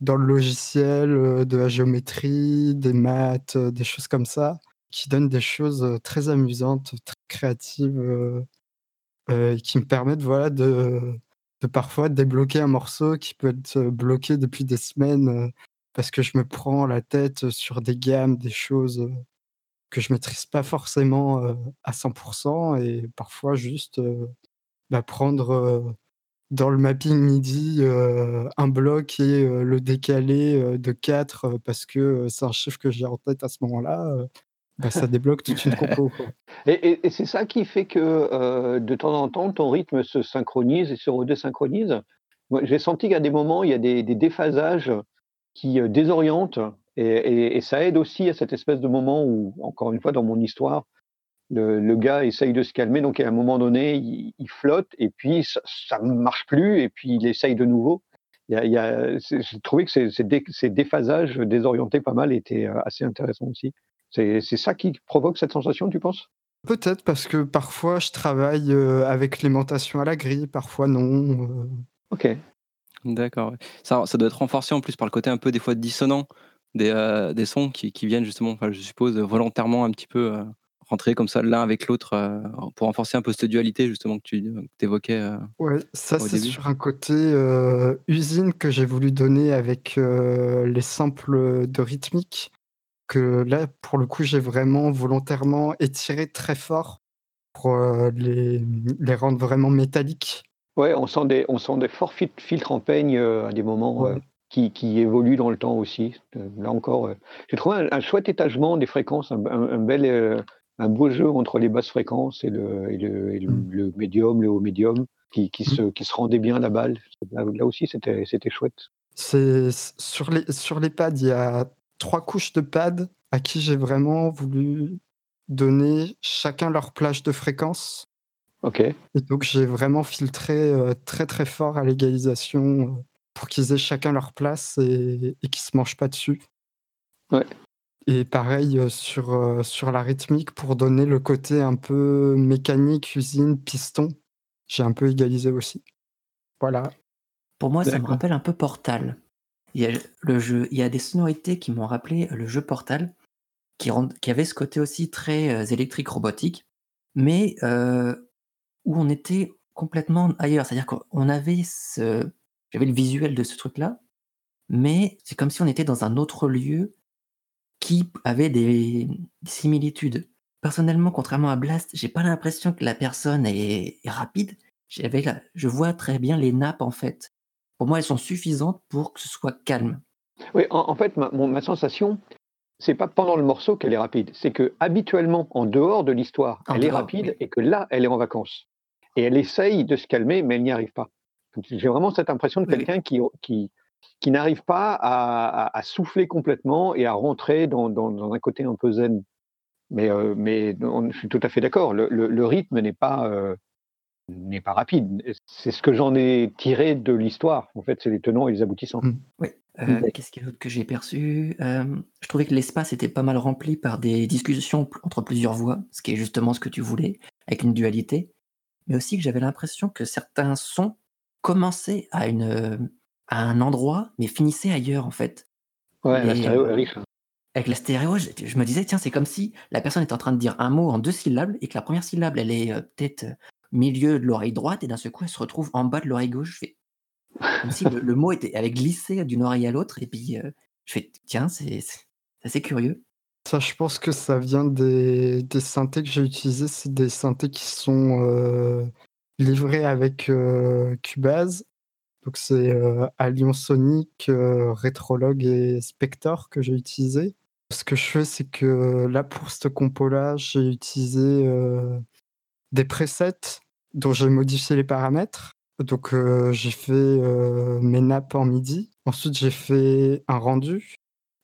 E: dans le logiciel, de la géométrie, des maths, des choses comme ça, qui donnent des choses très amusantes, très créatives, et qui me permettent voilà, de, de parfois débloquer un morceau qui peut être bloqué depuis des semaines parce que je me prends la tête sur des gammes, des choses que je maîtrise pas forcément à 100% et parfois juste bah, prendre dans le mapping MIDI, un bloc et le décaler de 4 parce que c'est un chiffre que j'ai en tête à ce moment-là, bah, ça débloque toute une compo.
F: Et, c'est ça qui fait que euh, de temps en temps, ton rythme se synchronise et se redésynchronise. J'ai senti qu'à des moments, il y a des, déphasages qui euh, désorientent et, ça aide aussi à cette espèce de moment où, encore une fois, dans mon histoire, le, gars essaye de se calmer, donc à un moment donné, il, flotte et puis ça ne marche plus et puis il essaye de nouveau. J'ai trouvé que ces, ces, déphasages désorientés pas mal étaient euh, assez intéressants aussi. C'est ça qui provoque cette sensation, tu penses?
E: Peut-être parce que parfois je travaille euh, avec l'aimantation à la grille, parfois non. Euh.
F: Ok.
B: D'accord. Ça, ça doit être renforcé en plus par le côté un peu des fois dissonant des, euh, des sons qui, qui, viennent justement, enfin, je suppose, volontairement un petit peu rentrer comme ça l'un avec l'autre pour renforcer un peu cette dualité justement que tu évoquais.
E: ouais, ça c'est sur un côté usine que j'ai voulu donner avec les samples de rythmique que là, pour le coup, j'ai vraiment volontairement étiré très fort pour euh, les, les rendre vraiment métalliques.
F: Ouais, on sent des, on sent des forts filtres en peigne euh, à des moments euh, qui, qui, évoluent dans le temps aussi. là encore, j'ai trouvé un, chouette étagement des fréquences, un, bel, un beau jeu entre les basses fréquences et le, et le, mmh. le, médium, le haut médium, qui, qui, mmh. se, qui se rendait bien la balle. Là, là aussi, c'était chouette.
E: C'est sur les sur les pads, il y a trois couches de pads à qui j'ai vraiment voulu donner chacun leur plage de fréquence.
F: Ok.
E: Et donc j'ai vraiment filtré euh, très très fort à l'égalisation euh, pour qu'ils aient chacun leur place et, et qu'ils se mangent pas dessus.
F: Ouais.
E: Et pareil euh, sur, sur la rythmique pour donner le côté un peu mécanique, usine, piston. J'ai un peu égalisé aussi. Voilà.
C: Pour moi, ça me rappelle un peu Portal. Il y a des sonorités qui m'ont rappelé le jeu Portal, qui, avait ce côté aussi très euh, électrique robotique, mais euh, où on était complètement ailleurs. C'est-à-dire qu'on avait j'avais le visuel de ce truc-là, mais c'est comme si on était dans un autre lieu qui avait des, similitudes. Personnellement, contrairement à Blast, j'ai pas l'impression que la personne est, est rapide. J'avais, je vois très bien les nappes en fait pour moi, elles sont suffisantes pour que ce soit calme.
F: Oui, en, fait, ma, ma sensation, c'est pas pendant le morceau qu'elle est rapide, c'est que habituellement, en dehors de l'histoire, elle est rapide et que là, elle est en vacances. Et elle essaye de se calmer, mais elle n'y arrive pas. J'ai vraiment cette impression de quelqu'un qui, qui, qui n'arrive pas à, à, souffler complètement et à rentrer dans, dans, un côté un peu zen. Mais, euh, mais je suis tout à fait d'accord. Le, le, rythme n'est pas, euh, n'est pas rapide. C'est ce que j'en ai tiré de l'histoire. En fait, c'est les tenants et les aboutissants.
C: Mmh. Oui. Euh, mmh. Qu'est-ce qu'il y a d'autre que j'ai perçu? Euh, Je trouvais que l'espace était pas mal rempli par des discussions entre plusieurs voix, ce qui est justement ce que tu voulais, avec une dualité. Mais aussi que j'avais l'impression que certains sons commençaient à, une, à un endroit, mais finissaient ailleurs, en fait.
F: Ouais, la stéréo est riche.
C: Avec la stéréo, je, me disais, tiens, c'est comme si la personne est en train de dire un mot en deux syllabes et que la première syllabe, elle est euh, peut-être milieu de l'oreille droite et d'un seul coup, elle se retrouve en bas de l'oreille gauche. Je fais... Comme si le, mot était, avait glissé d'une oreille à l'autre. Et puis, euh, je fais, tiens, c'est assez curieux.
E: Ça, je pense que ça vient des, des synthés que j'ai utilisés. C'est des synthés qui sont euh, livrés avec euh, Cubase. Donc, c'est euh, Allion Sonic, Retrologue et Spector que j'ai utilisé. Ce que je fais, c'est que là, pour ce compo-là, j'ai utilisé des presets dont j'ai modifié les paramètres. Donc euh, j'ai fait euh, mes nappes en MIDI. Ensuite j'ai fait un rendu.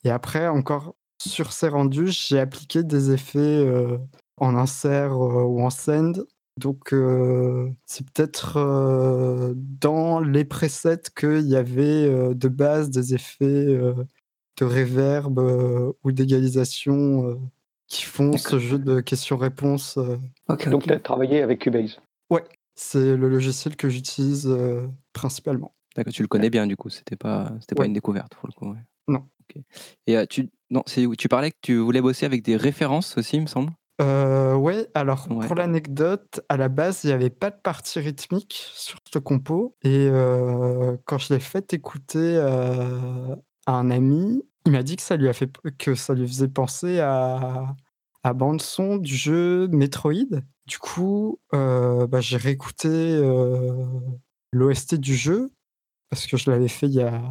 E: Et après encore sur ces rendus, j'ai appliqué des effets euh, en insert ou en send. Donc c'est peut-être dans les presets qu'il y avait de base des effets de reverb ou d'égalisation qui font ce jeu de questions-réponses. Euh.
F: Donc, tu as travaillé avec Cubase
E: Ouais, c'est le logiciel que j'utilise euh, principalement.
B: D'accord, tu le connais bien du coup, c'était pas, c'était pas une découverte pour le coup.
E: Non.
B: Et euh, tu, non, tu parlais que tu voulais bosser avec des références aussi, il me semble
E: euh, ouais, alors pour l'anecdote, à la base, il n'y avait pas de partie rythmique sur ce compo. Et quand je l'ai fait écouter à un ami, il m'a dit que ça lui a fait que ça lui faisait penser à à bande son du jeu Metroid. Du coup, euh, bah, j'ai réécouté euh, l'OST du jeu parce que je l'avais fait il y a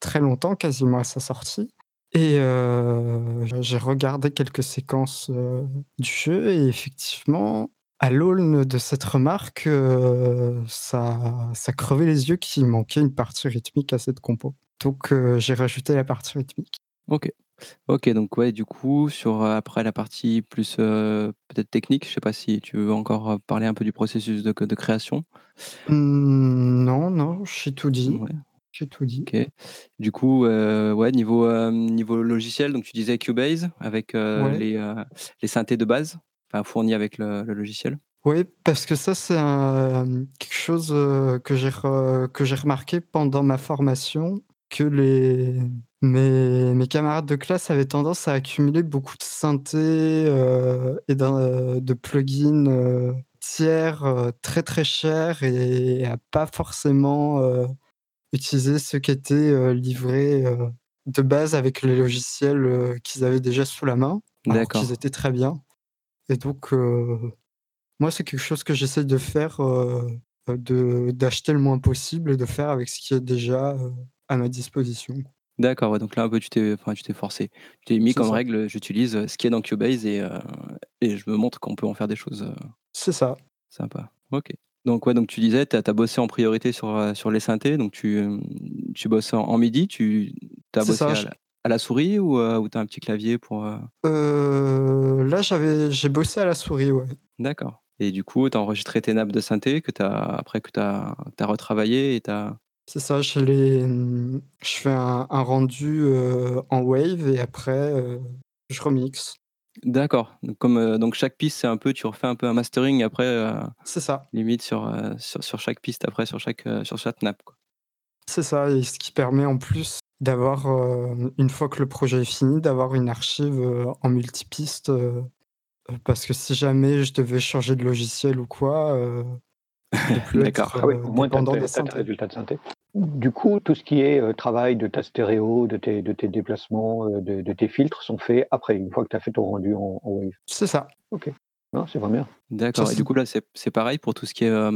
E: très longtemps, quasiment à sa sortie. Et j'ai regardé quelques séquences, du jeu et effectivement, à l'aune de cette remarque, ça ça crevait les yeux qu'il manquait une partie rythmique à cette compo. Donc j'ai rajouté la partie rythmique.
B: OK. OK, donc ouais, du coup, sur, après la partie plus, peut-être technique, je sais pas si tu veux encore, parler un peu du processus de de création?
E: Mmh, non, non, j'ai tout dit. J'ai tout dit.
B: OK. Du coup, ouais, niveau, niveau logiciel, donc tu disais Cubase avec, les, les synthés de base, enfin fournis avec le logiciel?
E: Oui, parce que ça, c'est quelque chose, que j'ai que j'ai remarqué pendant ma formation, que les mes mes camarades de classe avaient tendance à accumuler beaucoup de synthés, et de plugins, tiers, très, très chers et à pas forcément, utiliser ceux qui étaient, livrés, de base avec les logiciels, qu'ils avaient déjà sous la main, alors qu'ils étaient très bien et donc moi, c'est quelque chose que j'essaie de faire, d'acheter le moins possible et de faire avec ce qui est déjà, à ma disposition.
B: D'accord, ouais, donc là, un peu, tu t'es enfin, tu t'es forcé. Tu t'es mis comme règle, j'utilise, ce qui est dans Cubase et et je me montre qu'on peut en faire des choses,
E: C'est ça.
B: sympas. OK. Donc ouais, donc tu disais, tu as bossé en priorité sur, sur les synthés, donc tu, tu bosses en MIDI, tu as bossé à la souris ou, ou tu as un petit clavier pour,
E: là, j'avais j'ai bossé à la souris, ouais.
B: D'accord. Et du coup, tu as enregistré tes nappes de synthé que tu après que tu as retravaillé et tu
E: C'est ça, je les, mmh, je fais un rendu, en Wave et après, je remixe.
B: D'accord, donc comme, donc chaque piste, c'est un peu tu refais un peu un mastering après,
E: C'est ça.
B: limite sur, sur sur chaque piste après, sur chaque, sur chaque nappe?
E: C'est ça et ce qui permet en plus d'avoir, une fois que le projet est fini, d'avoir une archive, en multipiste, parce que si jamais je devais changer de logiciel ou quoi,
B: D'accord.
F: Ah oui, au moins tu résultats de synthé. Du coup, tout ce qui est, travail de ta stéréo, de tes de tes déplacements, de tes filtres sont faits après, une fois que tu as fait ton rendu en Wave?
E: C'est ça.
F: OK. Non, c'est vraiment bien.
B: D'accord et du coup là, c'est pareil pour tout ce qui est,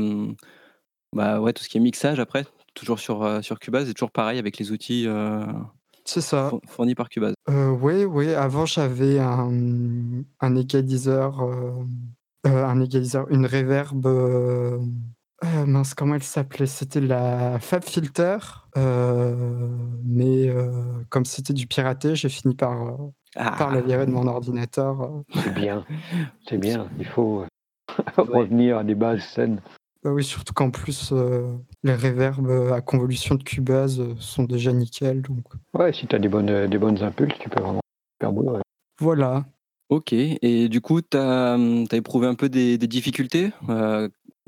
B: bah, ouais, tout ce qui est mixage après? Toujours sur, sur Cubase et toujours pareil avec les outils,
E: c'est ça.
B: fournis par Cubase?
E: oui, oui, avant j'avais un, un égaliseur, un égaliseur, une reverb, mince, comment elle s'appelait? C'était la FabFilter, mais comme c'était du piraté, j'ai fini par, par la virer de mon ordinateur,
F: C'est bien, c'est bien. Il faut, revenir à des bases saines.
E: Bah oui, surtout qu'en plus, les reverbs, à convolution de Cubase, sont déjà nickel donc
F: Ouais, si tu as des bonnes, des bonnes impulses, tu peux vraiment faire boulot,
E: Voilà.
B: OK et du coup, tu as, mmh, éprouvé un peu des difficultés,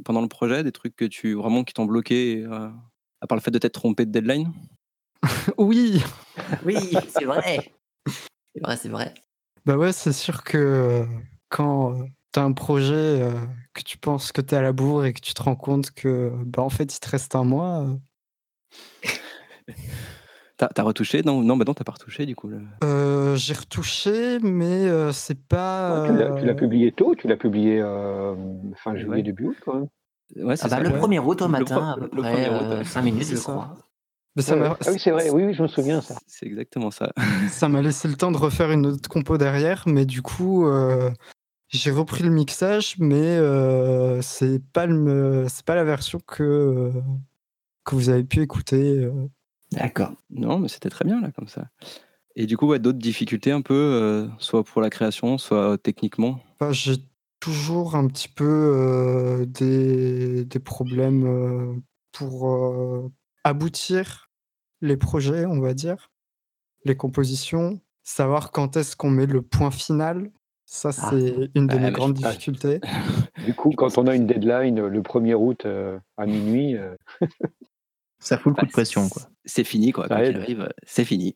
B: pendant le projet? Des trucs que tu vraiment qui t'ont bloqué, à part le fait de t'être trompé de deadline?
E: Oui!
C: Oui, c'est vrai! C'est vrai, c'est vrai.
E: Bah, ouais, c'est sûr que, quand, tu as un projet, que tu penses que tu es à la bourre et que tu te rends compte que, bah, en fait, il te reste un mois,
B: as retouché? Non, non, bah, non, tu pas retouché du coup,
E: j'ai retouché, mais, c'est pas,
F: tu l'as publié tôt? Tu l'as publié, fin juillet, début août quand même?
B: Ouais,
C: Ah
B: c'est
C: bah,
B: ça,
C: le
B: ouais.
C: 1er août au
B: Le
C: matin, à
B: pre
C: peu
B: le 1er août,
C: près,
B: ouais.
C: 5 minutes, je
E: ça.
C: crois.
E: Mais ça
F: Ouais,
E: m'a
F: Ah oui, c'est vrai, oui, oui, je me souviens ça.
B: C'est exactement ça.
E: ça m'a laissé le temps de refaire une autre compo derrière, mais du coup, j'ai repris le mixage, mais, c'est pas le c'est pas la version que, que vous avez pu écouter,
C: D'accord.
B: Non, mais c'était très bien là, comme ça. Et du coup, ouais, d'autres difficultés un peu, soit pour la création, soit techniquement?
E: Bah, j'ai toujours un petit peu, des des problèmes, pour, aboutir les projets, on va dire, les compositions. Savoir quand est-ce qu'on met le point final, ça,
C: Ah.
E: c'est une de
B: Ouais,
E: mes grandes
B: je
E: difficultés.
F: Du coup, quand on a une deadline, le 1er août, à minuit,
D: Ça fout le coup
B: bah,
D: de pression, quoi.
B: c'est fini quoi,
F: Ça
B: quoi qu'il
F: aide.
B: arrive, c'est fini.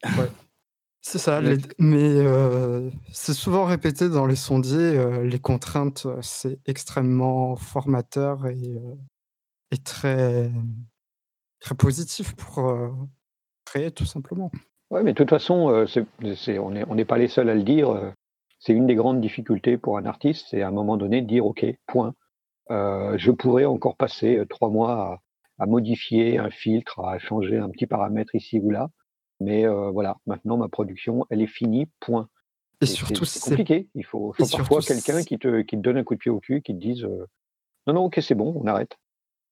E: C'est ça,
B: Ouais.
E: les mais, c'est souvent répété dans les sondiers, les contraintes, c'est extrêmement formateur et et très très positif pour, créer tout simplement.
F: Ouais, mais de toute façon, c'est c'est on est on n'est pas les seuls à le dire, c'est une des grandes difficultés pour un artiste, c'est à un moment donné de dire: «OK, point. Je pourrais encore passer, 3 mois à à modifier un filtre, à changer un petit paramètre ici ou là, Mais euh, voilà, maintenant ma production, elle est finie, point.
E: Et
F: Et
E: surtout,
F: c'est compliqué. Il faut, parfois
E: surtout,
F: quelqu'un qui te, qui te donne un coup de pied au cul, qui te dise euh, non, non, ok, c'est bon, on arrête.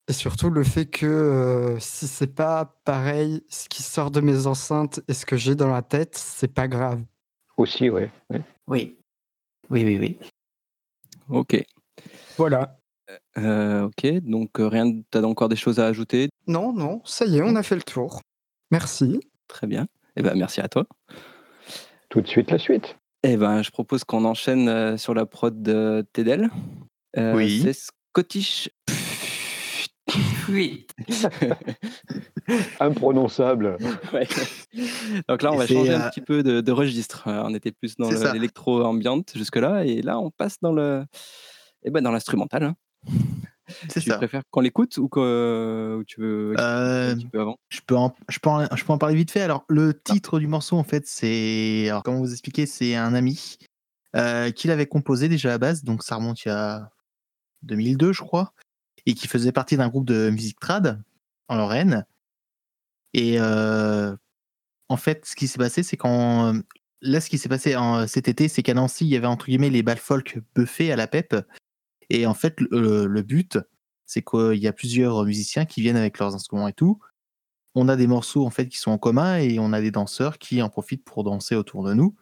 E: Et surtout le fait que euh, si c'est pas pareil, ce qui sort de mes enceintes et ce que j'ai dans la tête, c'est pas grave.
F: Aussi, ouais. ouais.
C: Oui. Oui, oui, oui.
B: Ok.
E: Voilà.
B: Euh, ok, donc euh, rien, t'as encore des choses à ajouter?
E: Non, non, ça y est, on a fait le tour. Merci.
B: Très bien. Eh ben, merci à toi.
F: Tout de suite la suite.
B: Eh ben, je propose qu'on enchaîne euh, sur la prod de Tedel. Euh,
G: Oui.
B: C'est Scottish.
C: Oui.
F: Imprononçable.
B: Ouais. Donc là, on
G: Et
B: va changer un petit peu de, de registre. On était plus dans l'électro-ambiante jusque-là, et là, on passe dans le, eh ben, dans l'instrumental.
G: C'est
B: Tu
G: ça.
B: préfères qu'on l'écoute ou que ou tu veux expliquer
G: Euh,
B: un petit peu avant?
G: je peux, en, je, peux en, je peux en parler vite fait. Alors, le titre du morceau, en fait, c'est. Alors, comment vous expliquer? C'est un ami euh, qui l'avait composé déjà à la base, donc ça remonte il y a 2002, je crois, et qui faisait partie d'un groupe de musique trad en Lorraine. Et euh, en fait, ce qui s'est passé, c'est quand. Là, ce qui s'est passé en, cet été, c'est qu'à Nancy, il y avait entre guillemets les balles folk buffées à la PEP. Et en fait, le, le but, c'est qu'il y a plusieurs musiciens qui viennent avec leurs instruments et tout. On a des morceaux en fait qui sont en commun et on a des danseurs qui en profitent pour danser autour de nous.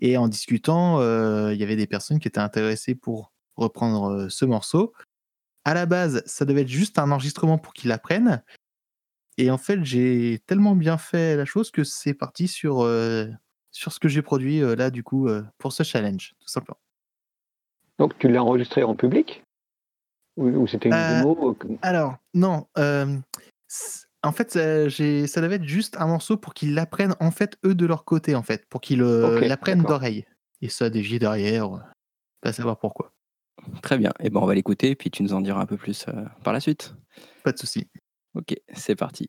G: Et en discutant, euh, il y avait des personnes qui étaient intéressées pour reprendre euh, ce morceau. À la base, ça devait être juste un enregistrement pour qu'ils l'apprennent. Et en fait, j'ai tellement bien fait la chose que c'est parti sur, euh, sur ce que j'ai produit euh, là, du coup, euh, pour ce challenge, tout simplement.
F: Donc tu l'as enregistré en public? Ou, ou c'était une
G: Euh,
F: démo
G: Alors, non. euh, en fait, ça, devait être juste un morceau pour qu'ils l'apprennent, en fait, eux, de leur côté, en fait. Pour qu'ils l'apprennent d'oreille. Et ça, dévié derrière, euh, pas savoir pourquoi.
B: Très bien. Et ben, on va l'écouter, et puis tu nous en diras un peu plus euh, par la suite.
G: Pas de souci.
B: Ok, c'est parti.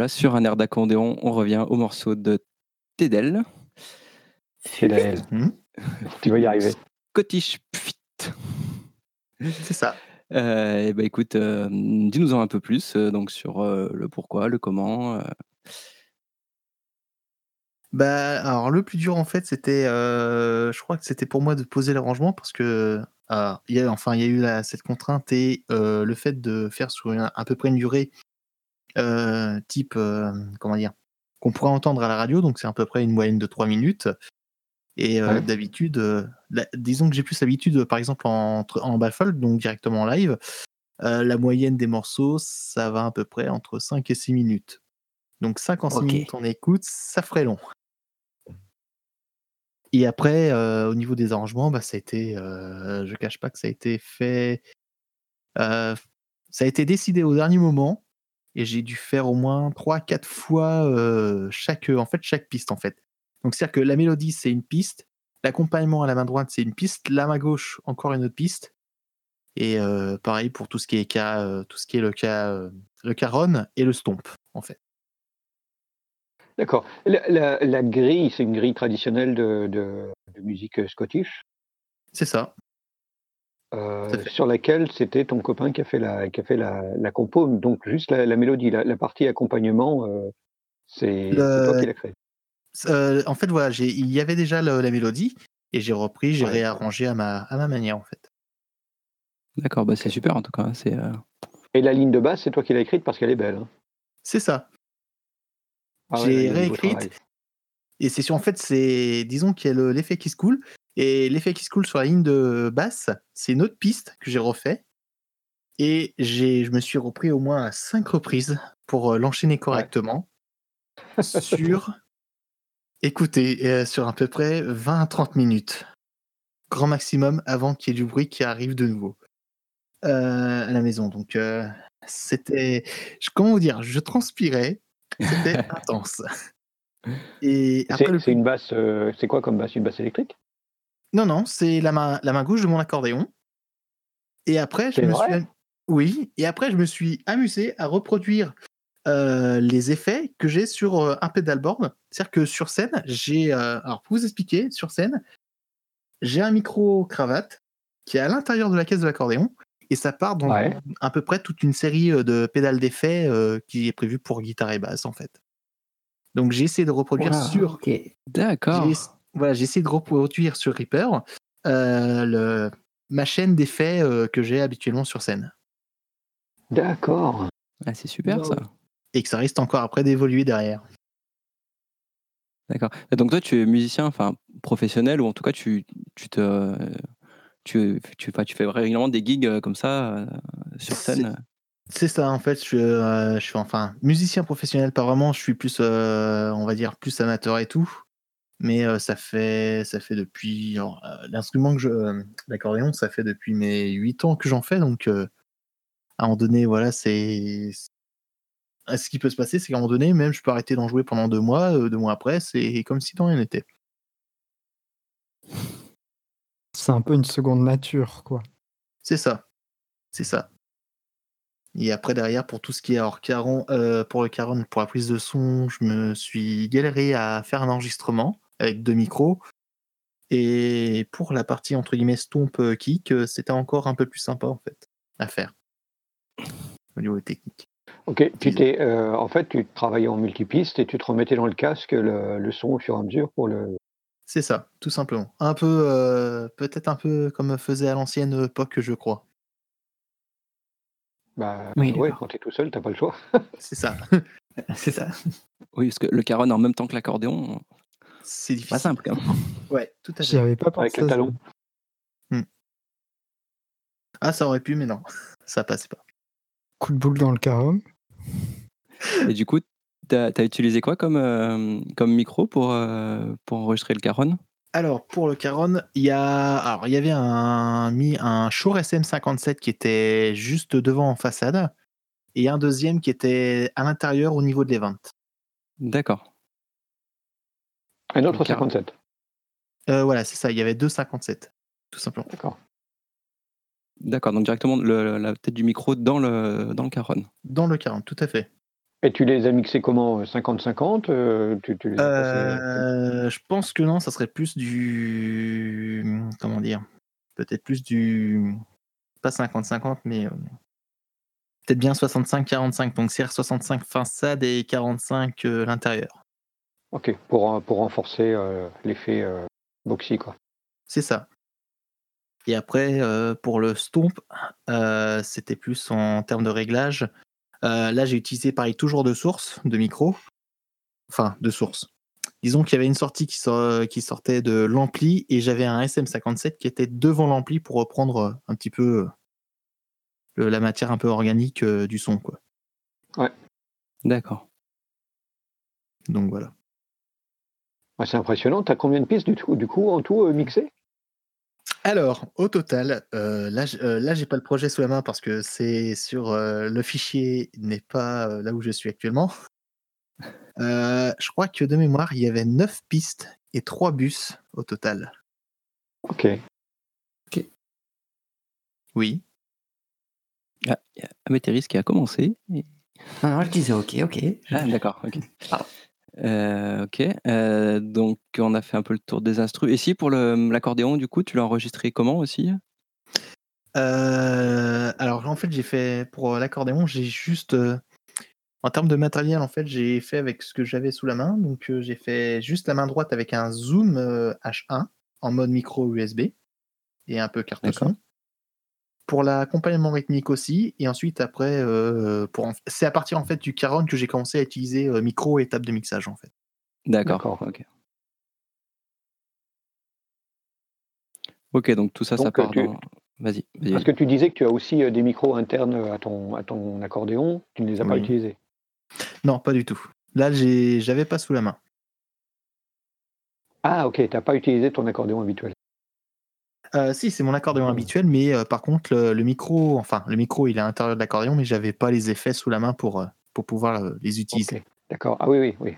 B: Voilà, sur un air d'accordéon, on revient au morceau de Tedel.
F: Tedel.
G: Hmm
F: tu vas y arriver.
B: Scottish Pfit.
G: C'est ça.
B: Euh, et bah écoute, euh, dis-nous-en un peu plus euh, donc sur euh, le pourquoi, le comment. euh.
G: Bah, alors le plus dur en fait, c'était, euh, je crois que c'était pour moi de poser l'arrangement parce que euh, il y a, enfin il y a eu la- cette contrainte et euh, le fait de faire sur une- à peu près une durée euh, type euh, comment dire qu'on pourrait entendre à la radio, donc c'est à peu près une moyenne de 3 minutes. Et euh,
F: Ouais.
G: d'habitude, euh, disons que j'ai plus l'habitude, par exemple en, en baffle, donc directement en live, euh, la moyenne des morceaux, ça va à peu près entre 5 et 6 minutes. Donc 5 en 6
C: Ok.
G: minutes on écoute, ça ferait long. Et après, euh, au niveau des arrangements, bah, ça a été, euh, je cache pas que ça a été fait, euh, ça a été décidé au dernier moment, et j'ai dû faire au moins 3-4 fois euh, chaque, en fait, chaque piste en fait. Donc c'est-à-dire que la mélodie c'est une piste, l'accompagnement à la main droite c'est une piste, la main gauche encore une autre piste, et euh, pareil pour tout ce qui est cas, euh, tout ce qui est le cas, le caron et le stomp en fait.
F: D'accord. La, la- la grille, c'est une grille traditionnelle de, de- de musique euh, scottish,
G: C'est ça.
F: euh,
G: Tout à fait.
F: Sur laquelle c'était ton copain qui a fait la, qui a fait la, la compo, donc juste la, la mélodie, la, la partie accompagnement, euh, c'est
G: Le-
F: toi qui l'as créé.
G: Euh, en fait, voilà, il y avait déjà le- la mélodie et j'ai repris, j'ai
F: Ouais.
G: réarrangé à ma, à ma manière en fait.
B: D'accord, bah c'est super en tout cas. hein, C'est euh,
F: Et la ligne de basse, c'est toi qui l'as écrite parce qu'elle est belle. hein.
G: C'est ça.
F: Ah ouais,
G: J'ai
F: beau
G: réécrite et c'est sur en fait c'est disons qu'il y a le- l'effet qui se coule et l'effet qui se coule sur la ligne de basse, c'est une autre piste que j'ai refait. Et je me suis repris au moins à cinq reprises pour euh, l'enchaîner correctement sur écoutez euh, sur à peu près 20 à 30 minutes. Grand maximum avant qu'il y ait du bruit qui arrive de nouveau euh, à la maison. Donc euh, c'était comment vous dire je transpirais c'était intense. Et
F: C'est
G: le
F: une basse, c'est quoi comme basse? Une basse électrique?
G: Non, non, c'est la main, la main gauche de mon accordéon. Et après, je me
F: vrai
G: suis. Oui, et après, je me suis amusé à reproduire euh, les effets que j'ai sur euh, un pedalboard. C'est-à-dire que sur scène, j'ai. euh, alors, pour vous expliquer, sur scène, j'ai un micro-cravate qui est à l'intérieur de la caisse de l'accordéon. Et ça part dans
F: Ouais.
G: à peu près toute une série euh, de pédales d'effets qui est prévue pour guitare et basse, en fait. Donc, j'ai essayé de reproduire
C: Ouah,
G: sur
C: ok.
B: D'accord.
G: J'ai voilà, j'ai essayé de reproduire sur Reaper euh, le, ma chaîne d'effets euh, que j'ai habituellement sur scène.
F: D'accord.
B: Ah, c'est super
C: Wow.
B: ça.
G: Et que ça risque encore après d'évoluer derrière.
B: D'accord. Donc toi, tu es musicien, enfin professionnel ou en tout cas tu tu te tu tu, tu fais régulièrement des gigs euh, comme ça euh, sur scène?
G: C'est ça, en fait, je, euh, je suis enfin musicien professionnel, pas vraiment, je suis plus, euh, on va dire, plus amateur et tout. Mais euh, ça fait ça fait depuis l'instrument que je euh, l'accordéon, ça fait depuis mes 8 ans que j'en fais, donc euh, à un moment donné, voilà, c'est ah, ce qui peut se passer, c'est qu'à un moment donné, même je peux arrêter d'en jouer pendant deux mois, deux mois après, c'est comme si de rien n'était.
E: C'est un peu une seconde nature, quoi.
G: C'est ça. C'est ça. Et après, derrière, pour tout ce qui est alors, caron, pour le caron, pour la prise de son, je me suis galéré à faire un enregistrement avec deux micros. Et pour la partie entre guillemets stomp euh, kick, euh, c'était encore un peu plus sympa en fait à faire au niveau technique.
F: Ok, tu t'es, euh, en fait, tu travaillais en multipiste et tu te remettais dans le casque le, le son au fur et à mesure pour le.
G: C'est ça, tout simplement. Un peu, euh, peut-être un peu comme faisait à l'ancienne époque, je crois.
F: Bah,
C: Oui,
F: ouais, quand tu es tout seul, t'as pas le choix.
G: C'est ça.
C: C'est ça.
B: Oui, parce que le caron en même temps que l'accordéon,
G: C'est difficile.
B: pas simple quand même.
G: Ouais, tout à
E: J'y
G: fait.
E: avais pas pensé.
F: Avec le talon.
G: Ah, ça aurait pu, mais non, ça passait pas.
E: Coup de boule dans le carom.
B: Et du coup, tu as, utilisé quoi comme, euh, comme micro pour, euh, pour enregistrer le caron?
G: Alors, pour le Caron, il y a, alors, il y avait un, mi- un Shure SM57 qui était juste devant en façade et un deuxième qui était à l'intérieur au niveau de l'Event.
B: D'accord.
F: Un autre
B: Le Caron.
F: 57.
G: Euh, voilà, c'est ça, il y avait deux 57, tout simplement.
F: D'accord.
B: D'accord, donc directement le- la tête du micro dans le, dans le caron.
G: Dans le Caron, tout à fait.
F: Et tu les as mixés comment 50-50 euh, tu, tu
G: Euh, je pense que non, ça serait plus du. Comment dire Peut-être plus du. Pas 50-50, mais. euh, Peut-être bien 65-45. Donc CR65 façade et 45 euh, l'intérieur.
F: Ok, pour, euh, pour renforcer euh, l'effet euh, boxy, quoi.
G: C'est ça. Et après, euh, pour le stomp, euh, c'était plus en termes de réglage. Euh, là, j'ai utilisé pareil, toujours de source, de micro. Enfin, de source. Disons qu'il y avait une sortie qui, sor- qui sortait de l'ampli et j'avais un SM57 qui était devant l'ampli pour reprendre un petit peu le- la matière un peu organique euh, du son. Quoi.
B: D'accord.
G: Donc voilà.
F: Ouais, c'est impressionnant. Tu as combien de pistes du, tout, du coup en tout euh, mixées?
G: Alors, au total, euh, là, euh, là, j'ai pas le projet sous la main parce que c'est sur euh, le fichier n'est pas euh, là où je suis actuellement. Euh, je crois que de mémoire, il y avait 9 pistes et 3 bus au total.
F: Ok.
G: Oui.
B: Ah, il y a Améthéris qui a commencé. Et-
C: Non, non, je disais ok, ok.
B: Ah, d'accord, ok.
C: Pardon.
B: Euh, ok, euh, donc on a fait un peu le tour des instrus. Et si pour le- l'accordéon, du coup, tu l'as enregistré comment aussi?
G: Euh, alors, en fait, j'ai fait pour l'accordéon, j'ai juste. euh, en termes de matériel, en fait, j'ai fait avec ce que j'avais sous la main. Donc, euh, j'ai fait juste la main droite avec un Zoom euh, H1 en mode micro USB et un peu carte
B: D'accord.
G: son. Pour l'accompagnement rythmique aussi. Et ensuite, après, euh, pour en- c'est à partir en fait du Caron que j'ai commencé à utiliser euh, micro et table de mixage en fait.
B: D'accord. Ok. Ok, donc tout ça, ça
F: Donc, euh,
B: part
F: tu-
B: dans. Vas-y.
F: Parce que tu disais que tu as aussi euh, des micros internes à ton, à ton accordéon. Tu ne les as pas utilisés.
G: Non, pas du tout. Là, j'ai- j'avais pas sous la main.
F: Ah, ok. Tu n'as pas utilisé ton accordéon habituel.
G: Euh, si, c'est mon accordéon
F: Oh.
G: habituel, mais euh, par contre, le, le micro, enfin, le micro, il est à l'intérieur de l'accordéon, mais j'avais pas les effets sous la main pour, euh, pour pouvoir les utiliser.
F: D'accord. Ah oui, oui, oui.